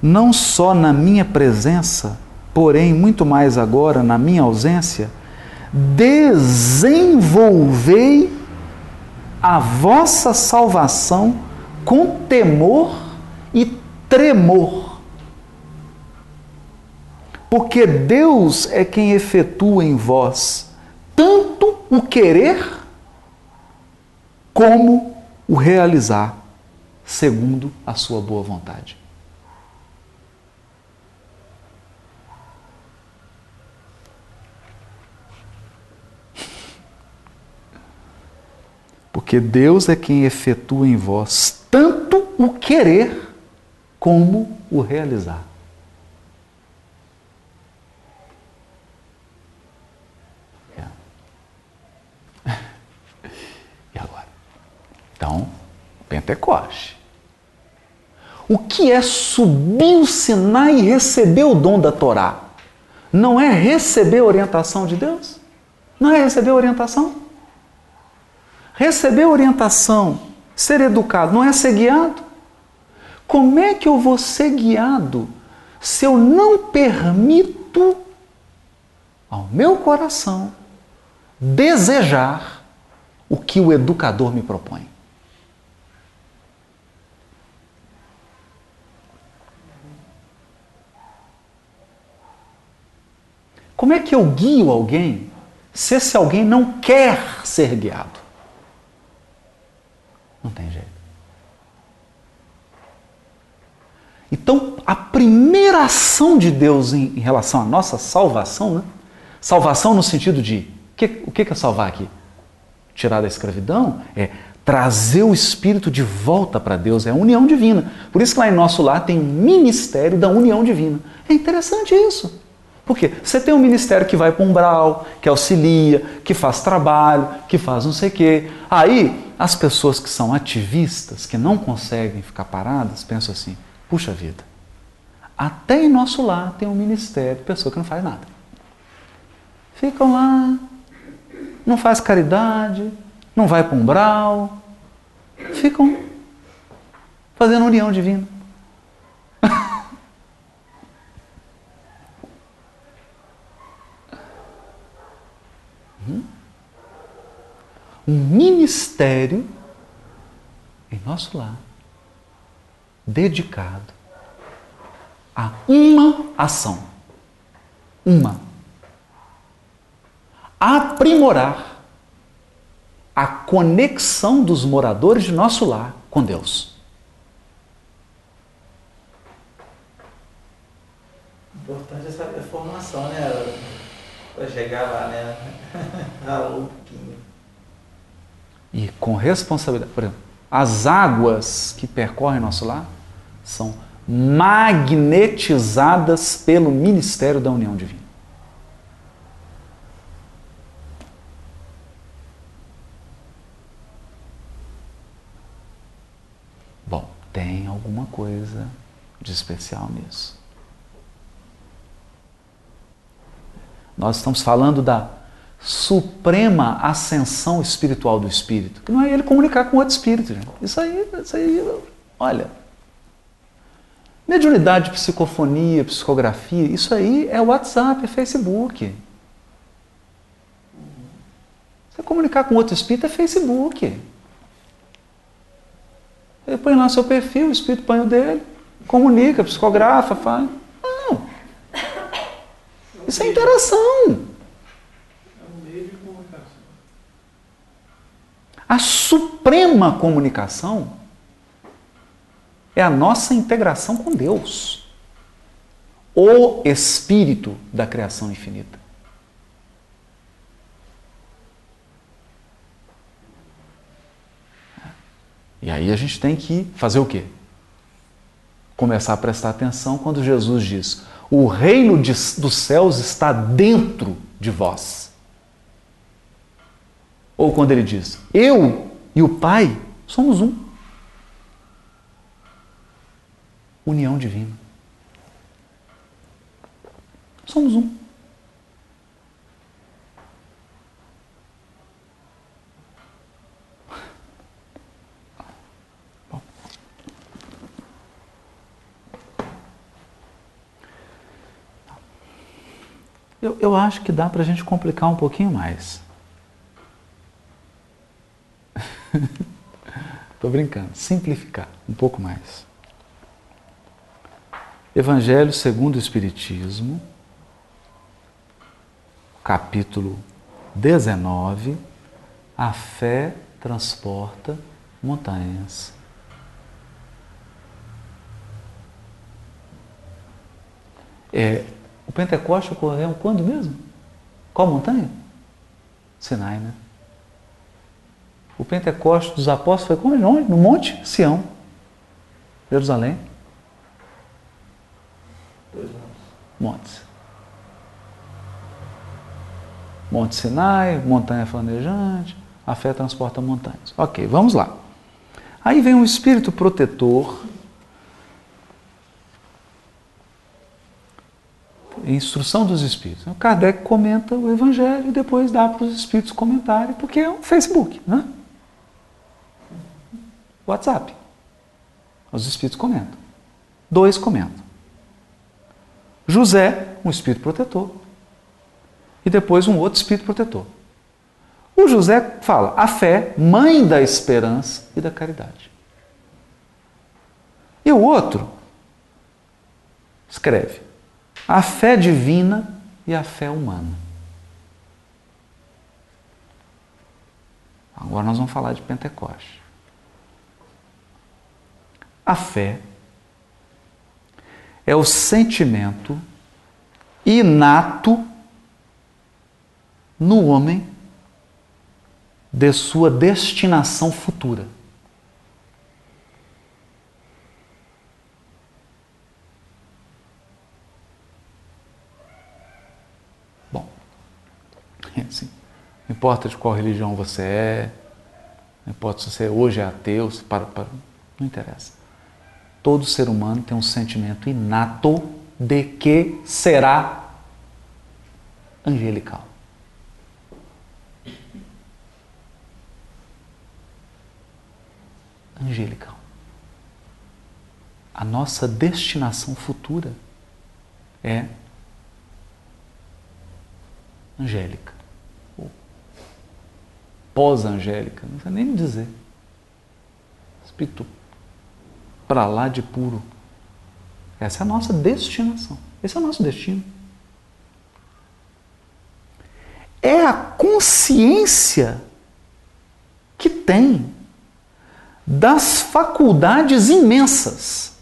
não só na minha presença, porém muito mais agora na minha ausência, desenvolvei a vossa salvação com temor e tremor. Porque Deus é quem efetua em vós tanto o querer como o realizar, segundo a sua boa vontade. Porque Deus é quem efetua em vós tanto o querer como o realizar. É. E agora? Então, Pentecoste. O que é subir o Sinai e receber o dom da Torá? Não é receber a orientação de Deus? Não é receber a orientação? Receber orientação, ser educado, não é ser guiado? Como é que eu vou ser guiado se eu não permito ao meu coração desejar o que o educador me propõe? Como é que eu guio alguém se esse alguém não quer ser guiado? Não tem jeito. Então, a primeira ação de Deus em, em relação à nossa salvação, né? salvação no sentido de que, o que é salvar aqui? Tirar da escravidão é trazer o espírito de volta para Deus, é a união divina. Por isso que lá em nosso lar tem um ministério da união divina. É interessante isso. Porque você tem um ministério que vai para um umbral, que auxilia, que faz trabalho, que faz não sei o quê. Aí as pessoas que são ativistas, que não conseguem ficar paradas, pensam assim: puxa vida, até em nosso lar tem um ministério de pessoa que não faz nada. Ficam lá, não faz caridade, não vai para um umbral, ficam fazendo união divina. Um ministério em nosso lar dedicado a uma ação. Uma. Aprimorar a conexão dos moradores de nosso lar com Deus. Importante é saber a formação, né? Para chegar lá, né? Raul e com responsabilidade. Por exemplo, as águas que percorrem nosso lar são magnetizadas pelo ministério da união divina. Bom, tem alguma coisa de especial nisso. Nós estamos falando da suprema ascensão espiritual do espírito. Que não é ele comunicar com outro espírito. Gente. Isso aí, isso aí, olha. Mediunidade, psicofonia, psicografia, isso aí é WhatsApp, é Facebook. Você comunicar com outro espírito é Facebook. Ele põe lá seu perfil, o espírito põe o dele, comunica, psicografa, faz. Isso é interação. A suprema comunicação é a nossa integração com Deus, o Espírito da criação infinita. E aí a gente tem que fazer o quê? Começar a prestar atenção quando Jesus diz: O reino de, dos céus está dentro de vós. Ou quando ele diz: Eu e o Pai somos um. União divina. Somos um. Eu, eu acho que dá para a gente complicar um pouquinho mais. Estou brincando. Simplificar um pouco mais. Evangelho segundo o Espiritismo, capítulo 19. A fé transporta montanhas. É, Pentecoste ocorreu quando mesmo? Qual montanha? Sinai, né? O Pentecoste dos apóstolos foi quando? Onde? No Monte Sião, Jerusalém. Dois Montes. Monte Sinai, montanha flamejante, a fé transporta montanhas. Ok, vamos lá. Aí vem um espírito protetor instrução dos espíritos. O Kardec comenta o evangelho e depois dá para os espíritos comentarem, porque é um Facebook, né? WhatsApp. Os espíritos comentam. Dois comentam. José, um espírito protetor. E depois um outro espírito protetor. O José fala: a fé, mãe da esperança e da caridade. E o outro escreve: a fé divina e a fé humana. Agora nós vamos falar de Pentecoste. A fé é o sentimento inato no homem de sua destinação futura. Assim, não importa de qual religião você é, não importa se você hoje é ateu, se para, para, não interessa. Todo ser humano tem um sentimento inato de que será angelical. Angelical. A nossa destinação futura é angélica pós-angélica, não sei nem dizer. Espírito para lá de puro. Essa é a nossa destinação. Esse é o nosso destino. É a consciência que tem das faculdades imensas.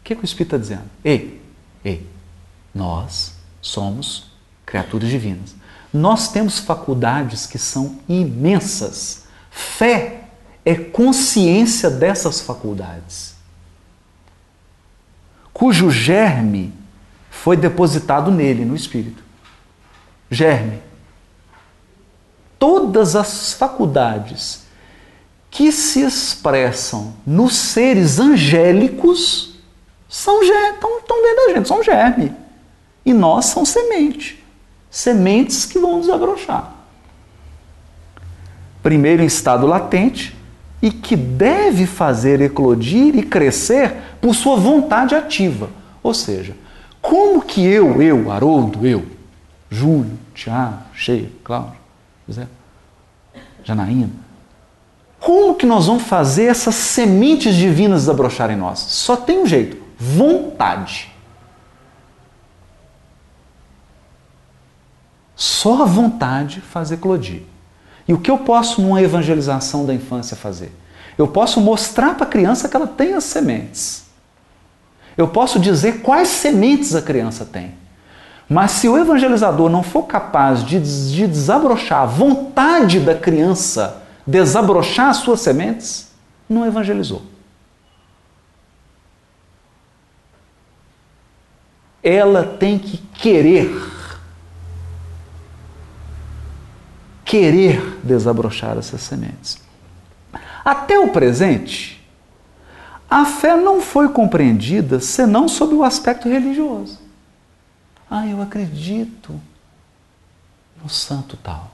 O que, que o Espírito está dizendo? Ei, ei, nós somos criaturas divinas. Nós temos faculdades que são imensas. Fé é consciência dessas faculdades, cujo germe foi depositado nele, no espírito. Germe. Todas as faculdades que se expressam nos seres angélicos são estão, dentro da gente, são germe. E nós somos semente sementes que vão desabrochar. Primeiro em estado latente e que deve fazer eclodir e crescer por sua vontade ativa. Ou seja, como que eu, eu, Haroldo, eu, Júlio, Tiago, Cheio, Cláudio, José, Janaína, como que nós vamos fazer essas sementes divinas desabrocharem em nós? Só tem um jeito: vontade. Só a vontade faz eclodir. E o que eu posso numa evangelização da infância fazer? Eu posso mostrar para a criança que ela tem as sementes. Eu posso dizer quais sementes a criança tem. Mas se o evangelizador não for capaz de, de desabrochar a vontade da criança, desabrochar as suas sementes, não evangelizou. Ela tem que querer querer desabrochar essas sementes. Até o presente, a fé não foi compreendida senão sob o aspecto religioso. Ah, eu acredito no santo tal.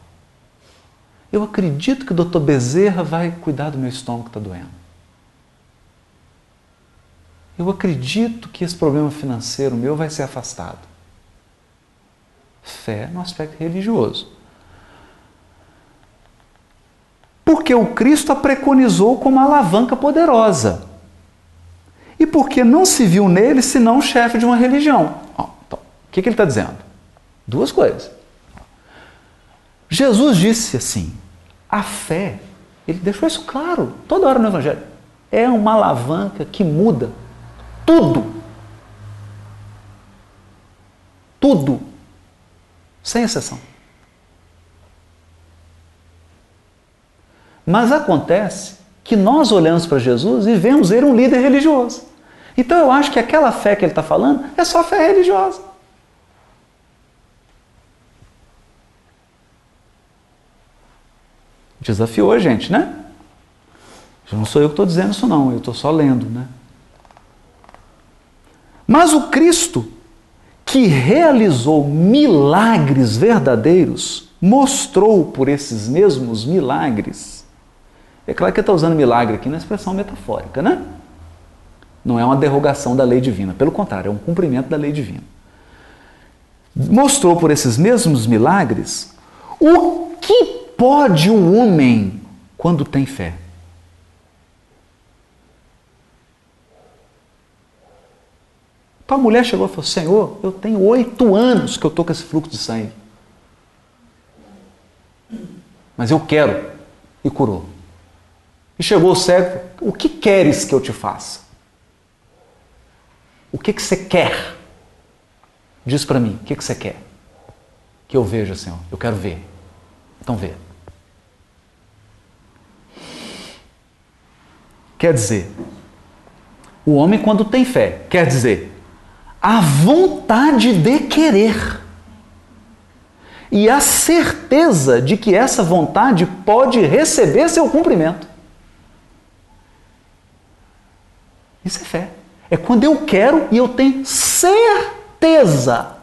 Eu acredito que o doutor Bezerra vai cuidar do meu estômago que está doendo. eu acredito que esse problema financeiro meu vai ser afastado. Fé no aspecto religioso. Porque o Cristo a preconizou como alavanca poderosa. E porque não se viu nele senão o chefe de uma religião. Então, o que, que ele está dizendo? Duas coisas. Jesus disse assim: a fé, ele deixou isso claro toda hora no Evangelho, é uma alavanca que muda tudo. Tudo. Sem exceção. Mas acontece que nós olhamos para Jesus e vemos ele um líder religioso. Então eu acho que aquela fé que ele está falando é só fé religiosa. Desafiou a gente, né? Não sou eu que estou dizendo isso, não, eu estou só lendo, né? Mas o Cristo, que realizou milagres verdadeiros, mostrou por esses mesmos milagres. É claro que está usando milagre aqui na expressão metafórica, né? Não é uma derrogação da lei divina, pelo contrário, é um cumprimento da lei divina. Mostrou por esses mesmos milagres o que pode o homem quando tem fé? Então a mulher chegou e falou: Senhor, eu tenho oito anos que eu estou com esse fluxo de sangue. Mas eu quero. E curou. E chegou o cego: O que queres que eu te faça? O que, que você quer? Diz para mim: O que, que você quer? Que eu veja, Senhor. Eu quero ver. Então vê. Quer dizer, o homem, quando tem fé, quer dizer, a vontade de querer e a certeza de que essa vontade pode receber seu cumprimento. Isso é fé. É quando eu quero e eu tenho certeza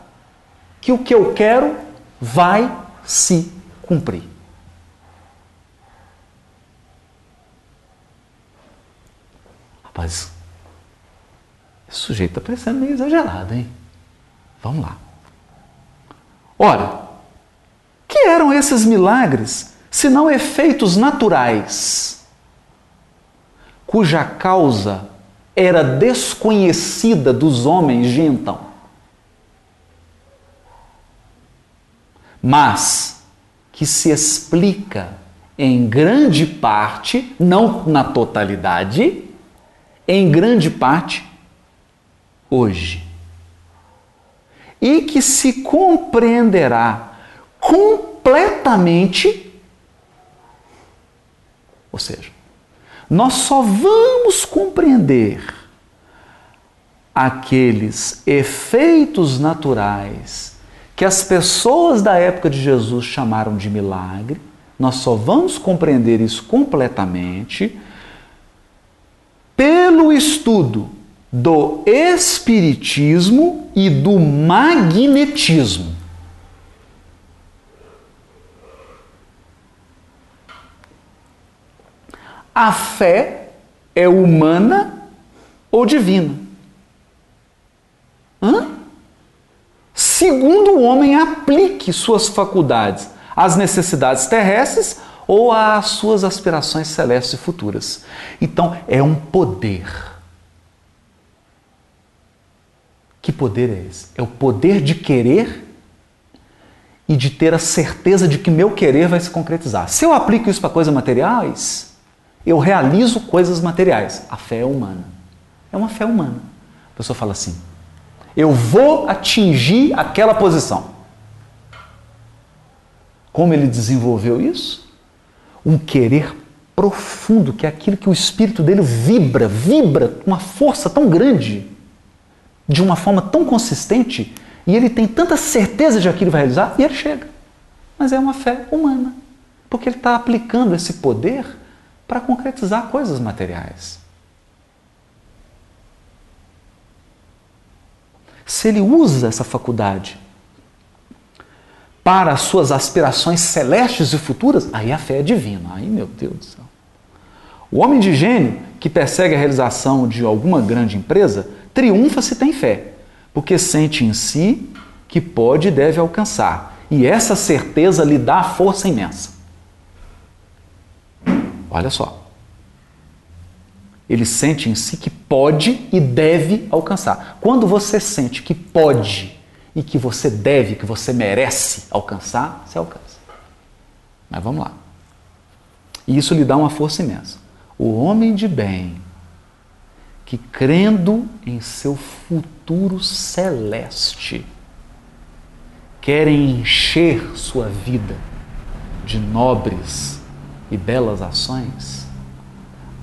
que o que eu quero vai se cumprir. Rapaz, esse sujeito está parecendo meio exagerado, hein? Vamos lá. Ora, que eram esses milagres se não efeitos naturais, cuja causa era desconhecida dos homens de então? Mas que se explica em grande parte, não na totalidade, em grande parte hoje. E que se compreenderá completamente, ou seja, nós só vamos compreender aqueles efeitos naturais que as pessoas da época de Jesus chamaram de milagre, nós só vamos compreender isso completamente pelo estudo do espiritismo e do magnetismo. A fé é humana ou divina? Hã? segundo o homem aplique suas faculdades às necessidades terrestres ou às suas aspirações celestes e futuras. Então, é um poder. Que poder é esse? É o poder de querer e de ter a certeza de que meu querer vai se concretizar. Se eu aplico isso para coisas materiais, eu realizo coisas materiais. A fé é humana. É uma fé humana. A pessoa fala assim: eu vou atingir aquela posição. Como ele desenvolveu isso? Um querer profundo, que é aquilo que o espírito dele vibra, vibra com uma força tão grande, de uma forma tão consistente, e ele tem tanta certeza de que aquilo vai realizar, e ele chega. Mas é uma fé humana, porque ele está aplicando esse poder para concretizar coisas materiais. se ele usa essa faculdade para as suas aspirações celestes e futuras, aí a fé é divina. Aí, meu Deus do céu. O homem de gênio que persegue a realização de alguma grande empresa triunfa se tem fé, porque sente em si que pode e deve alcançar. E essa certeza lhe dá força imensa. Olha só. Ele sente em si que pode e deve alcançar. Quando você sente que pode e que você deve, que você merece alcançar, você alcança. Mas vamos lá. E isso lhe dá uma força imensa. O homem de bem, que crendo em seu futuro celeste, quer encher sua vida de nobres e belas ações,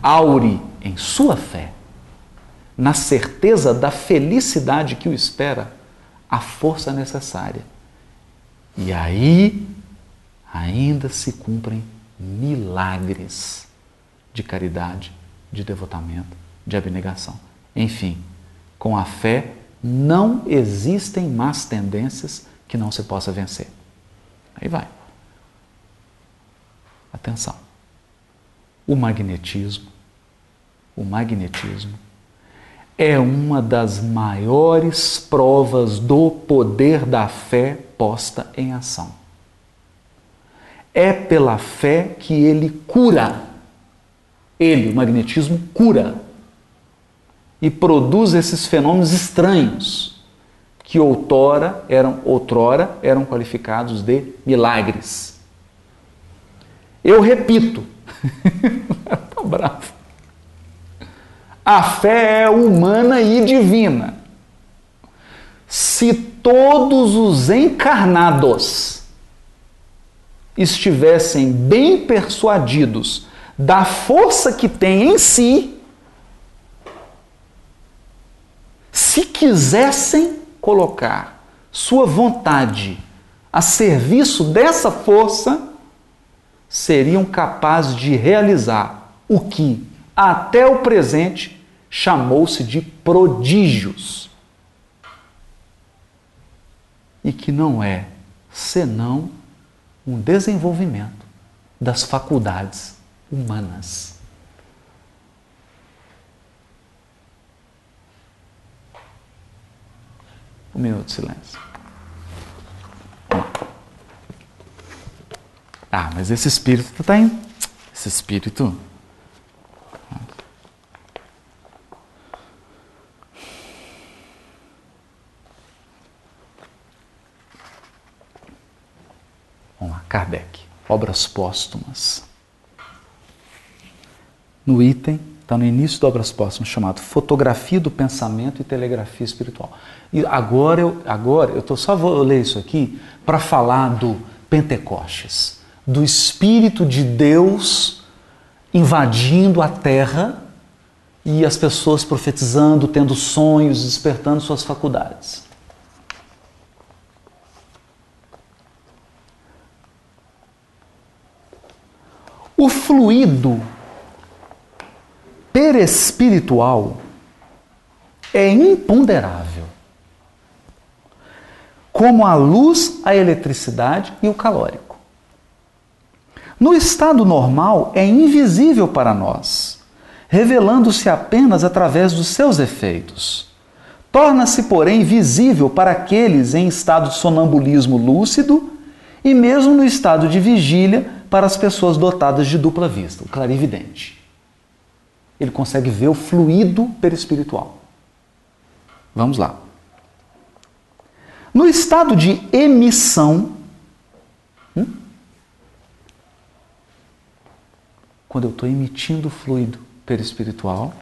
aure em sua fé, na certeza da felicidade que o espera, a força necessária. E aí ainda se cumprem milagres de caridade, de devotamento, de abnegação. Enfim, com a fé não existem más tendências que não se possa vencer. Aí vai. Atenção. O magnetismo, o magnetismo é uma das maiores provas do poder da fé posta em ação. É pela fé que ele cura. Ele, o magnetismo, cura e produz esses fenômenos estranhos que outrora eram, outrora eram qualificados de milagres. Eu repito, está bravo. A fé é humana e divina. Se todos os encarnados estivessem bem persuadidos da força que tem em si, se quisessem colocar sua vontade a serviço dessa força, seriam capazes de realizar o que, até o presente, chamou-se de prodígios. E que não é senão um desenvolvimento das faculdades humanas. Um minuto de silêncio. Ah, mas esse espírito está em. Esse espírito Kardec, obras póstumas. No item, está no início de obras póstumas, chamado Fotografia do Pensamento e Telegrafia Espiritual. E agora eu, agora eu tô, só vou ler isso aqui para falar do Pentecostes, do Espírito de Deus invadindo a terra e as pessoas profetizando, tendo sonhos, despertando suas faculdades. O fluido perespiritual é imponderável, como a luz, a eletricidade e o calórico. No estado normal, é invisível para nós, revelando-se apenas através dos seus efeitos. Torna-se, porém, visível para aqueles em estado de sonambulismo lúcido e mesmo no estado de vigília para as pessoas dotadas de dupla vista, o clarividente. Ele consegue ver o fluido perispiritual. Vamos lá. No estado de emissão, quando eu estou emitindo fluido perispiritual,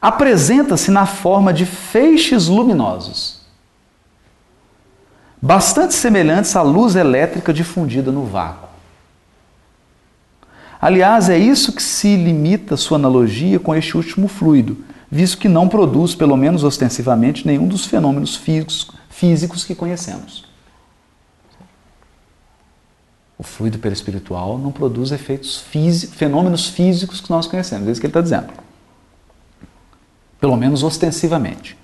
apresenta-se na forma de feixes luminosos bastante semelhantes à luz elétrica difundida no vácuo. Aliás, é isso que se limita sua analogia com este último fluido, visto que não produz, pelo menos ostensivamente, nenhum dos fenômenos físicos, físicos que conhecemos. O fluido perispiritual não produz efeitos físicos, fenômenos físicos que nós conhecemos, é isso que ele está dizendo. Pelo menos ostensivamente.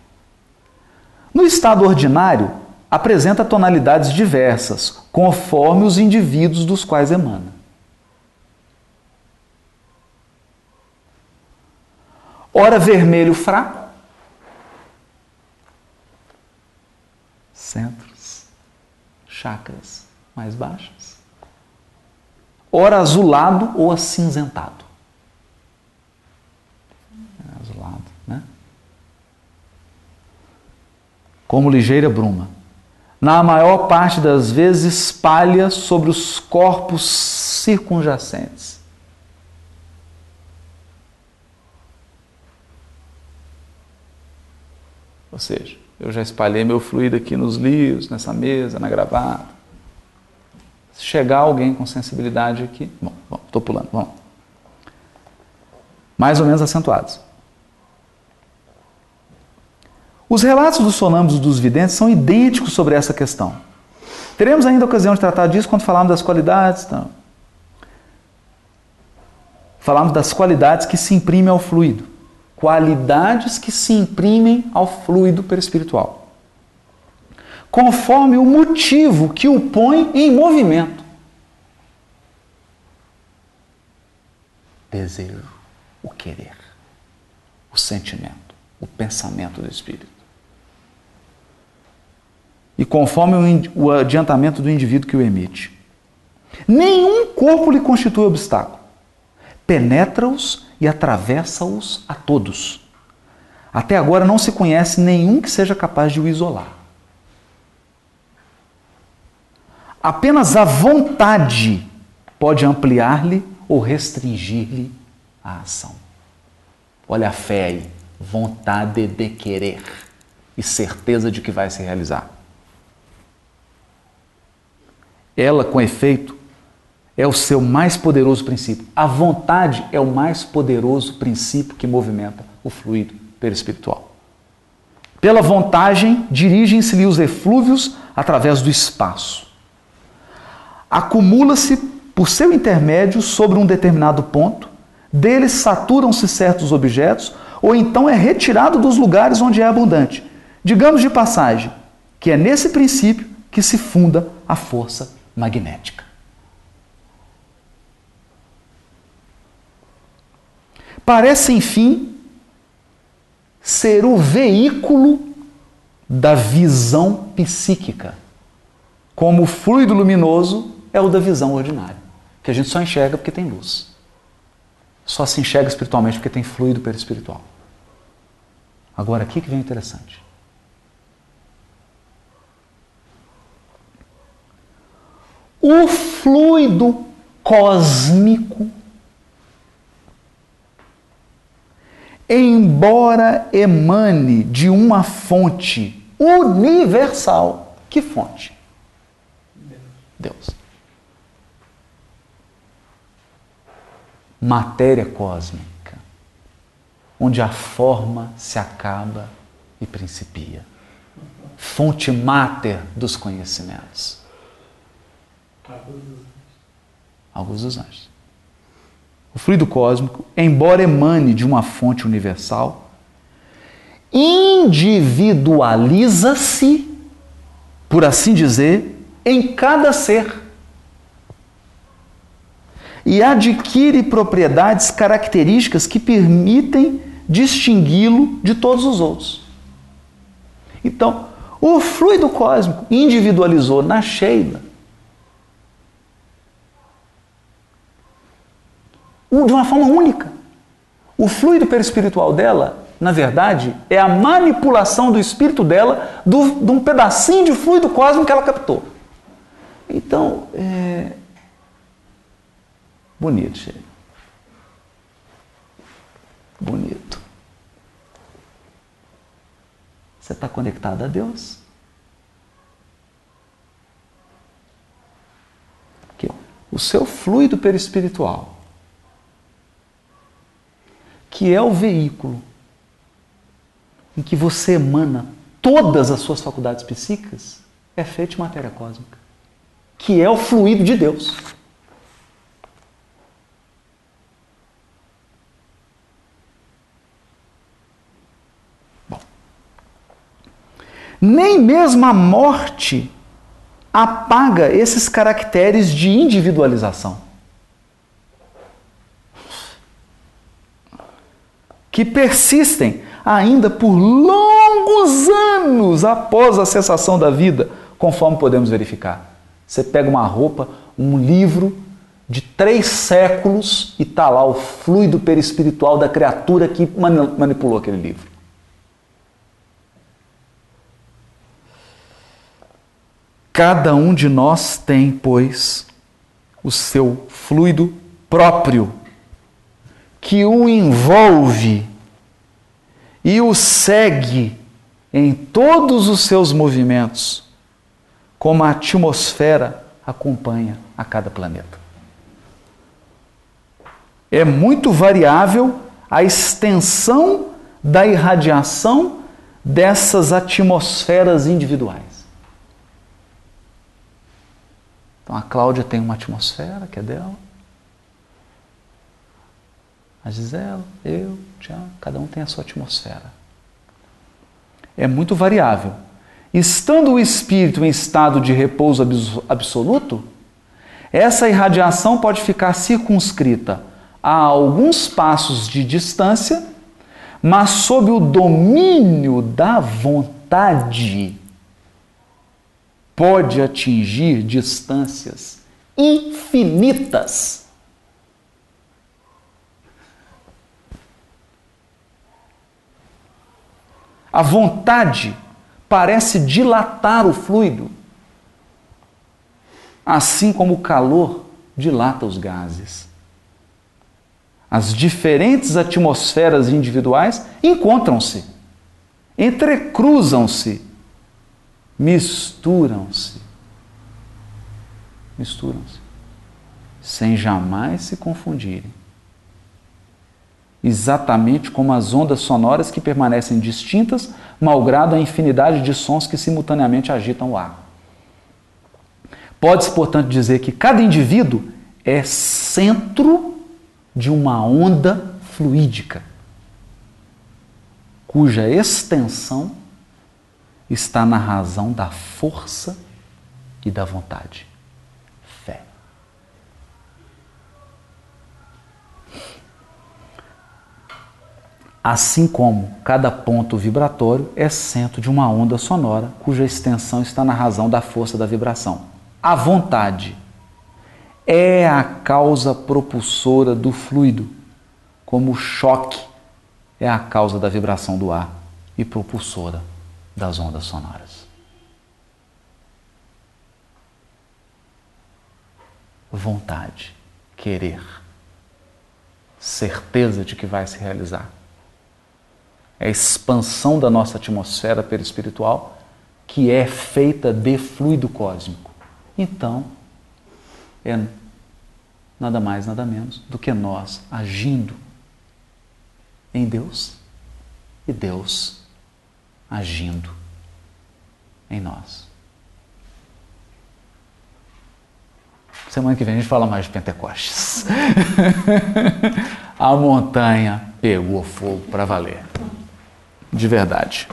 No estado ordinário, apresenta tonalidades diversas, conforme os indivíduos dos quais emana. ora vermelho fraco, centros, chakras mais baixas, ora azulado ou acinzentado. Azulado, né? Como ligeira bruma. Na maior parte das vezes espalha sobre os corpos circunjacentes. Ou seja, eu já espalhei meu fluido aqui nos livros, nessa mesa, na gravata. Se chegar alguém com sensibilidade aqui, bom, estou pulando, vamos. Mais ou menos acentuados. Os relatos dos sonâmbulos dos videntes são idênticos sobre essa questão. Teremos ainda a ocasião de tratar disso quando falarmos das qualidades. Então. Falarmos das qualidades que se imprimem ao fluido. Qualidades que se imprimem ao fluido perispiritual. Conforme o motivo que o põe em movimento. Desejo, o querer, o sentimento, o pensamento do espírito e conforme o adiantamento do indivíduo que o emite. Nenhum corpo lhe constitui obstáculo. Penetra-os e atravessa-os a todos. Até agora não se conhece nenhum que seja capaz de o isolar. Apenas a vontade pode ampliar-lhe ou restringir-lhe a ação. Olha a fé aí, vontade de querer e certeza de que vai se realizar. Ela, com efeito, é o seu mais poderoso princípio. A vontade é o mais poderoso princípio que movimenta o fluido perispiritual. Pela vontade, dirigem-se-lhe os eflúvios através do espaço. Acumula-se por seu intermédio sobre um determinado ponto, deles saturam-se certos objetos, ou então é retirado dos lugares onde é abundante. Digamos de passagem que é nesse princípio que se funda a força magnética. Parece, enfim, ser o veículo da visão psíquica, como o fluido luminoso é o da visão ordinária, que a gente só enxerga porque tem luz. Só se enxerga espiritualmente porque tem fluido perispiritual. Agora, aqui que vem interessante. o fluido cósmico, embora emane de uma fonte universal, que fonte? Deus. Matéria cósmica, onde a forma se acaba e principia. Fonte máter dos conhecimentos Alguns dos anjos. O fluido cósmico, embora emane de uma fonte universal, individualiza-se, por assim dizer, em cada ser e adquire propriedades características que permitem distingui-lo de todos os outros. Então, o fluido cósmico individualizou na Sheila de uma forma única. O fluido perispiritual dela, na verdade, é a manipulação do espírito dela do, de um pedacinho de fluido cósmico que ela captou. Então, é... bonito, cheio. Bonito. Você está conectado a Deus? O seu fluido perispiritual que é o veículo em que você emana todas as suas faculdades psíquicas, é feito matéria cósmica, que é o fluido de Deus. Nem mesmo a morte apaga esses caracteres de individualização. que persistem ainda por longos anos após a cessação da vida, conforme podemos verificar. Você pega uma roupa, um livro de três séculos e está lá o fluido perispiritual da criatura que manipulou aquele livro. Cada um de nós tem, pois, o seu fluido próprio, que o envolve e o segue em todos os seus movimentos, como a atmosfera acompanha a cada planeta. É muito variável a extensão da irradiação dessas atmosferas individuais. Então a Cláudia tem uma atmosfera que é dela. A Gisela, eu, Tiago, cada um tem a sua atmosfera. É muito variável. Estando o espírito em estado de repouso absoluto, essa irradiação pode ficar circunscrita a alguns passos de distância, mas sob o domínio da vontade pode atingir distâncias infinitas. A vontade parece dilatar o fluido, assim como o calor dilata os gases. As diferentes atmosferas individuais encontram-se, entrecruzam-se misturam-se. Misturam-se. Sem jamais se confundirem. Exatamente como as ondas sonoras que permanecem distintas, malgrado a infinidade de sons que simultaneamente agitam o ar. Pode-se, portanto, dizer que cada indivíduo é centro de uma onda fluídica, cuja extensão está na razão da força e da vontade. Fé. Assim como cada ponto vibratório é centro de uma onda sonora cuja extensão está na razão da força da vibração. A vontade é a causa propulsora do fluido, como o choque é a causa da vibração do ar e propulsora das ondas sonoras. Vontade, querer, certeza de que vai se realizar. É a expansão da nossa atmosfera perispiritual que é feita de fluido cósmico. Então, é nada mais, nada menos do que nós agindo em Deus e Deus agindo em nós. Semana que vem a gente fala mais de Pentecostes. a montanha pegou fogo para valer. De verdade.